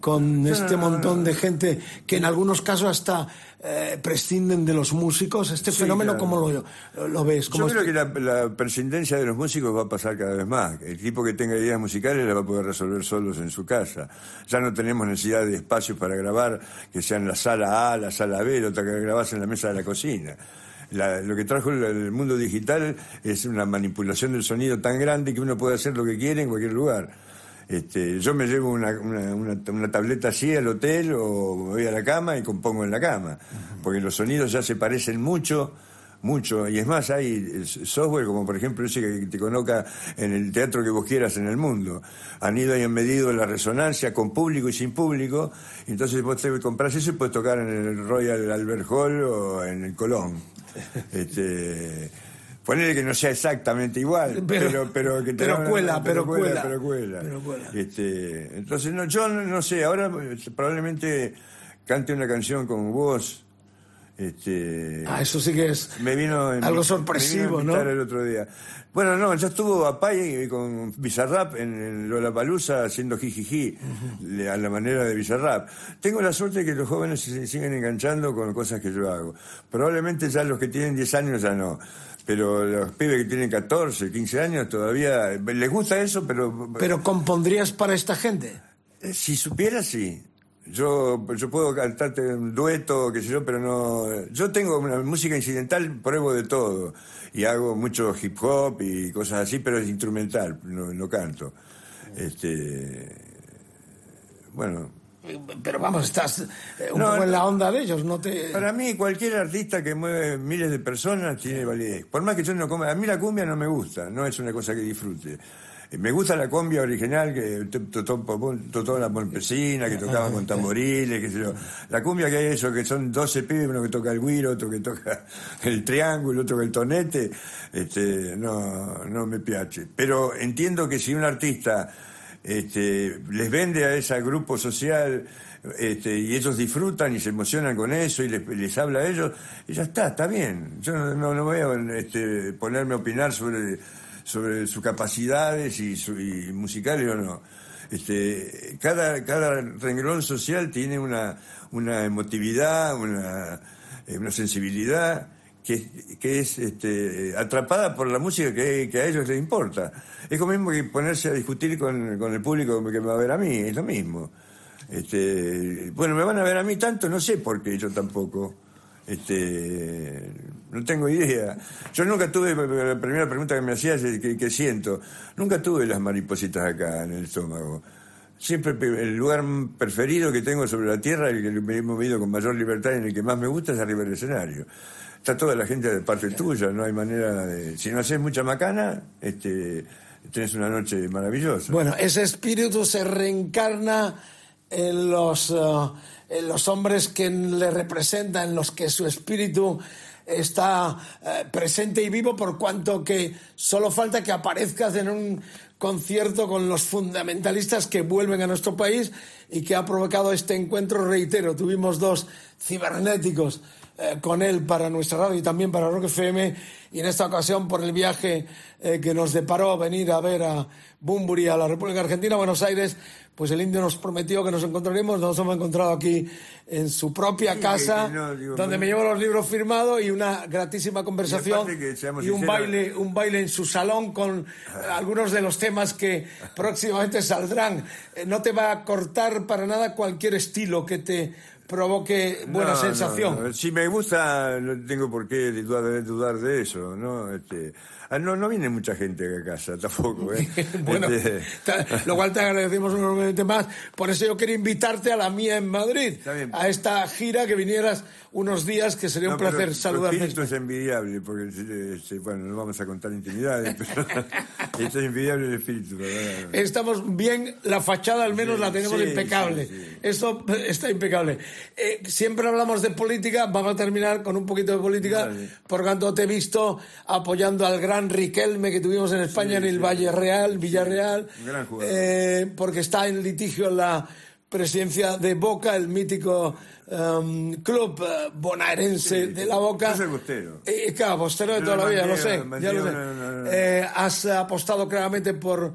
con este montón de gente que en algunos casos hasta eh, prescinden de los músicos. ¿Este Sí, fenómeno claro. cómo lo, lo ves? ¿Cómo Yo creo es que la, la prescindencia de los músicos va a pasar cada vez más. El tipo que tenga ideas musicales las va a poder resolver solos en su casa. Ya no tenemos necesidad de espacios para grabar que sean la sala A, la sala B, la otra que grabás en la mesa de la cocina. La- lo que trajo el, el mundo digital es una manipulación del sonido tan grande que uno puede hacer lo que quiere en cualquier lugar. Este, yo me llevo una, una, una- una tableta así al hotel o voy a la cama y compongo en la cama, porque los sonidos ya se parecen mucho, mucho, y es más, hay software como por ejemplo ese que te coloca en el teatro que vos quieras en el mundo. Han ido y han medido la resonancia con público y sin público, entonces vos te compras eso y puedes tocar en el Royal Albert Hall o en el Colón. [LAUGHS] Este, Ponele que no sea exactamente igual, Pero- pero, pero, que te pero cuela, pero cuela. pero cuela. Pero cuela. Este, entonces, no, yo no, sé, ahora eh, probablemente cante una canción con vos. Este, Ah, eso sí que es me vino en- algo me sorpresivo, vino a invitar ¿no? el otro día. Bueno, no, ya estuvo Apay con Bizarrap en, en Lollapalooza haciendo jijiji le- a la manera de Bizarrap. Tengo la suerte de que los jóvenes se siguen enganchando con cosas que yo hago. Probablemente ya los que tienen 10 años ya no. Pero los pibes que tienen 14, 15 años todavía les gusta eso, pero Pero compondrías para esta gente. eh, Si supiera, sí. Yo, yo puedo cantarte un dueto, qué sé yo, pero no. Yo tengo una música incidental, pruebo de todo. Y hago mucho hip hop y cosas así, pero es instrumental, no, no canto. Este. Bueno. Pero vamos, estás eh, un No, poco en la onda de ellos, no te... Para mí, cualquier artista que mueve miles de personas tiene validez. Por más que yo no coma. A mí la cumbia no me gusta, no es una cosa que disfrute. Eh, Me gusta la cumbia original, que tocó la Pompesina, que tocaba con tamboriles, qué sé yo. La cumbia que hay eso, que son 12 pibes, uno que toca el güiro, otro que toca [LAUGHS] el triángulo, otro que el tonete, este, no, no me piace. Pero entiendo que si un artista este, les vende a ese grupo social este, y ellos disfrutan y se emocionan con eso y les, habla a ellos, y ya está, está bien. Yo no, no, no a este, ponerme a opinar sobre, sobre sus capacidades y, su, y musicales o no. Este, cada, cada renglón social tiene una, una emotividad, una, eh, una sensibilidad que, es este, atrapada por la música que, a ellos les importa. Es lo mismo que ponerse a discutir con, el público que me va a ver a mí, es lo mismo. Este, bueno, me van a ver a mí tanto, no sé por qué yo tampoco. Este, no tengo idea. Yo nunca tuve, la primera pregunta que me hacías es que, que siento, nunca tuve las maripositas acá en el estómago. Siempre el lugar preferido que tengo sobre la tierra, el que me he movido con mayor libertad y en el que más me gusta es arriba del escenario. Está toda la gente de parte tuya, no hay manera de... Si no haces mucha macana, este, una noche maravillosa. Bueno, ese espíritu se reencarna en los, eh, en los hombres que le representan, en los que su espíritu está eh, presente y vivo, por cuanto que solo falta que aparezcas en un concierto con los fundamentalistas que vuelven a nuestro país y que ha provocado este encuentro, reitero, tuvimos dos cibernéticos eh, con él para nuestra radio y también para Rock FM y en esta ocasión por el viaje eh, que nos deparó venir a ver a Bumburi a la República Argentina, a Buenos Aires, pues el indio nos prometió que nos encontraríamos, nos hemos encontrado aquí en su propia Sí, casa, no, digo, donde no- me llevo los libros firmados y una gratísima conversación seamos y un baile, un baile en su salón con eh, algunos de los temas que próximamente saldrán. Eh, No te va a cortar para nada cualquier estilo que te provoque buena No, no, sensación. no. Si me gusta, no tengo por qué dudar, dudar de eso, ¿no? Este, ah, no, no viene mucha gente a casa tampoco, ¿eh? [LAUGHS] Bueno, Este, lo cual te agradecemos enormemente más. Por eso yo quería invitarte a la mía en Madrid, a esta gira que vinieras unos días, que sería un no, pero placer saludarte. espíritu es envidiable, porque, este, bueno, no vamos a contar intimidades, pero [LAUGHS] esto es envidiable el espíritu, ¿verdad? Estamos bien, la fachada al menos Sí, la tenemos sí, impecable. sí, Esto está impecable. Eh, siempre hablamos de política, vamos a terminar con un poquito de política, Vale. por cuanto te he visto apoyando al gran Riquelme que tuvimos en España en el Valle Real, Villarreal, gran eh, porque está en litigio la presidencia de Boca, el mítico em, club eh, bonaerense de la Boca. Yo soy bostero. Eh, claro, postero de toda la vida, lo sé, ya lo sé. una- una- una- Eh, has apostado claramente por,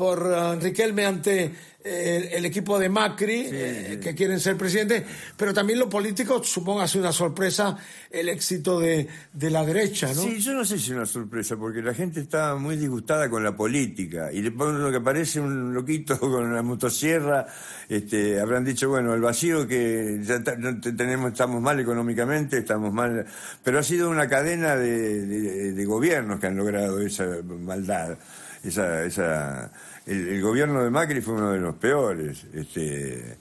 por eh, Riquelme ante eh, el equipo de Macri, eh, que quieren ser presidente, pero también lo político, supongo, ha sido una sorpresa el éxito de, de la derecha, ¿no? Sí, yo no sé si es una sorpresa, porque la gente está muy disgustada con la política y le ponen lo que parece un loquito [LAUGHS] con una motosierra, este, habrán dicho, bueno, el vacío que ya tenemos, estamos mal económicamente, estamos mal, pero ha sido una cadena de, de- de gobiernos que han logrado esa maldad, esa, esa, el, el gobierno de Macri fue uno de los peores, este,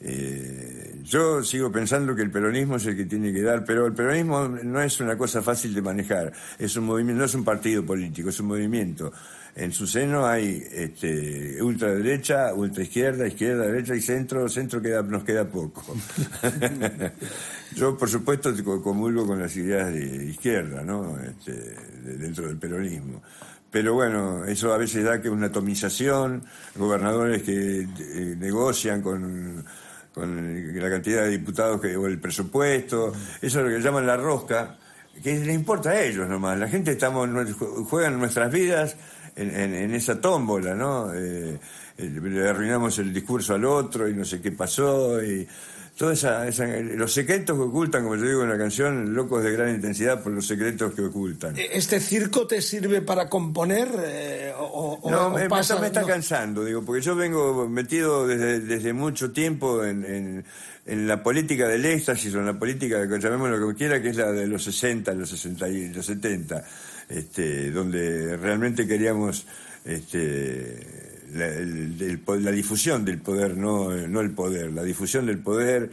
eh, yo sigo pensando que el peronismo es el que tiene que dar, pero el peronismo no es una cosa fácil de manejar, es un movimiento, no es un partido político, es un movimiento. En su seno hay este, ultraderecha, ultraizquierda, izquierda, derecha y centro, centro queda, nos queda poco. [LAUGHS] Yo, por supuesto, co- comulgo con las ideas de izquierda, ¿no? Este, de- dentro del peronismo. Pero bueno, eso a veces da que una atomización, gobernadores que eh, negocian con, con la cantidad de diputados que, o el presupuesto, eso es lo que llaman la rosca, que le importa a ellos nomás. La gente estamos juegan nuestras vidas en, en- en esa tómbola, ¿no? Eh, le arruinamos el discurso al otro y no sé qué pasó y toda esa, esa- los secretos que ocultan, como yo digo en la canción, locos de gran intensidad por los secretos que ocultan. ¿Este circo te sirve para componer? eh, o, No, o me, pasa- está, me está no? cansando, digo, porque yo vengo metido desde, desde mucho tiempo en, en- en la política del éxtasis o en la política, llamémoslo como quiera, que es la de los 60, los 60 y los 70, este, donde realmente queríamos este, la, el- la difusión del poder, no, no el poder, la difusión del poder.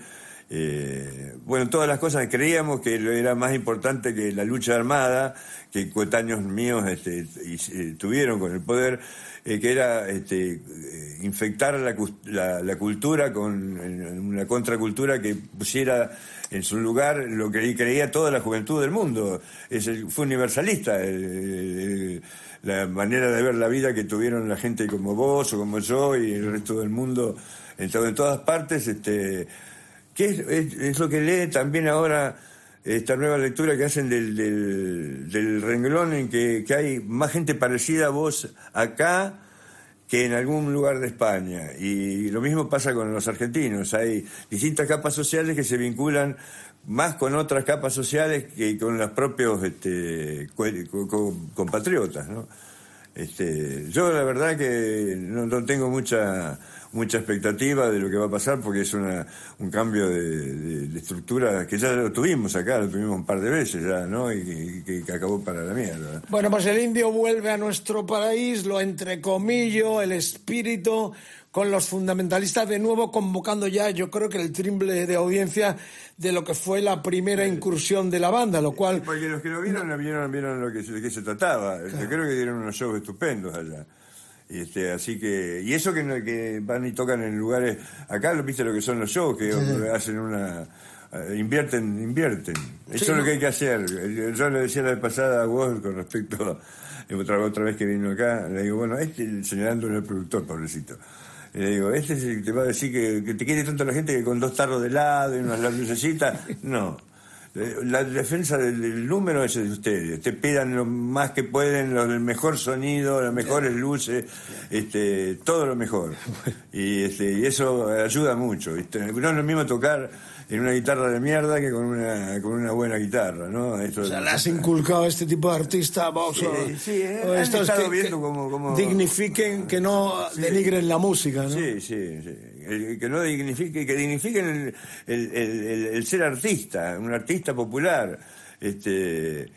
Eh, bueno, todas las cosas creíamos que era más importante que la lucha armada, que coetáneos míos este, eh, tuvieron con el poder, eh, que era este, infectar la, la- cultura con una contracultura que pusiera en su lugar lo que creía toda la juventud del mundo. Es fue universalista la manera de ver la vida que tuvieron la gente como vos o como yo y el resto del mundo en, to- en todas partes. Este, es, lo que lee también ahora esta nueva lectura que hacen del, del, renglón en que, que hay más gente parecida a vos acá que en algún lugar de España. Y lo mismo pasa con los argentinos. Hay distintas capas sociales que se vinculan más con otras capas sociales que con los propios este, co- co- co- compatriotas. ¿no? Este, yo la verdad que no tengo mucha mucha expectativa de lo que va a pasar porque es una, un cambio de, de- de estructura que ya lo tuvimos acá, lo tuvimos un par de veces ya, ¿no? Y, y que, que acabó para la mierda. Bueno, pues el indio vuelve a nuestro país, lo entrecomillo, el espíritu, con los fundamentalistas de nuevo convocando ya, yo creo que el triple de audiencia de lo que fue la primera incursión de la banda, lo cual... Porque los que lo vieron, vieron, vieron lo que, de qué se trataba. Yo creo que dieron unos shows estupendos allá. Y este, así que, y eso que, que van y tocan en lugares, acá lo viste lo que son los shows, que hacen una, eh, invierten, invierten. Eso Sí, es lo que hay que hacer. Yo le decía la vez pasada a vos con respecto a otra, otra vez que vino acá, le digo, bueno, este, señalándole al productor, pobrecito. Y le digo, este es el que te va a decir que, que te quiere tanto la gente que con dos tarros de helado y unas lucecitas. No. Eh, La defensa del, del número es de ustedes. Te pidan lo más que pueden, lo, el mejor sonido, las mejores luces, este, todo lo mejor. [LAUGHS] Y, este, y eso ayuda mucho. No es lo mismo tocar en una guitarra de mierda que con una, con una buena guitarra, ¿no? Esto- O sea, le has inculcado a este tipo de artista, vamos, Sí, o- sí, eh, o estos que- viendo que dignifiquen, que no denigren la música, ¿no? Sí, sí, sí. Que no dignifique, que dignifiquen el, el- el- ser artista, un artista popular. Este,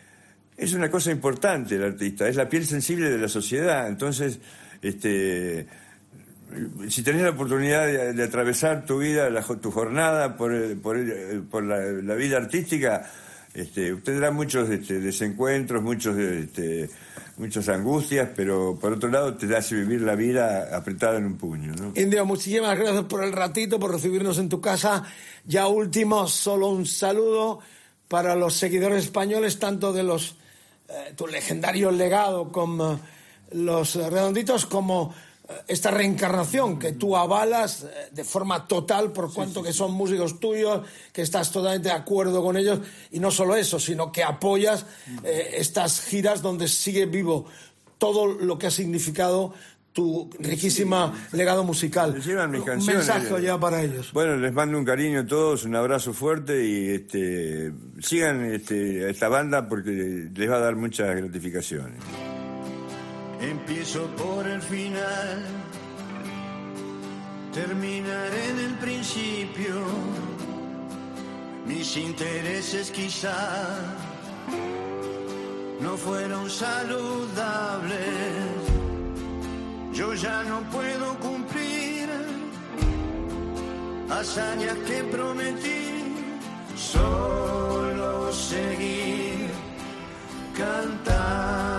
es una cosa importante el artista, es la piel sensible de la sociedad. Entonces, este, si tenés la oportunidad de, atravesar tu vida, la tu jornada por, por, por la vida artística, este, tendrá muchos este, desencuentros, muchos, este, muchas angustias, pero por otro lado te hace vivir la vida apretada en un puño. ¿no? Indio, muchísimas gracias por el ratito, por recibirnos en tu casa. Ya último, solo un saludo para los seguidores españoles, tanto de los eh, tu legendario legado con eh, los redonditos como esta reencarnación que tú avalas eh, de forma total por cuanto que son músicos tuyos, que estás totalmente de acuerdo con ellos y no solo eso, sino que apoyas eh, estas giras donde sigue vivo todo lo que ha significado tu riquísima legado musical. Llevan mis Un canciones. mensaje ya para ellos. Bueno, les mando un cariño a todos, un abrazo fuerte y este, sigan este, a esta banda porque les va a dar muchas gratificaciones. Empiezo por el final, terminaré en el principio. Mis intereses quizá no fueron saludables. Yo ya no puedo cumplir hazañas que prometí, solo seguir cantando.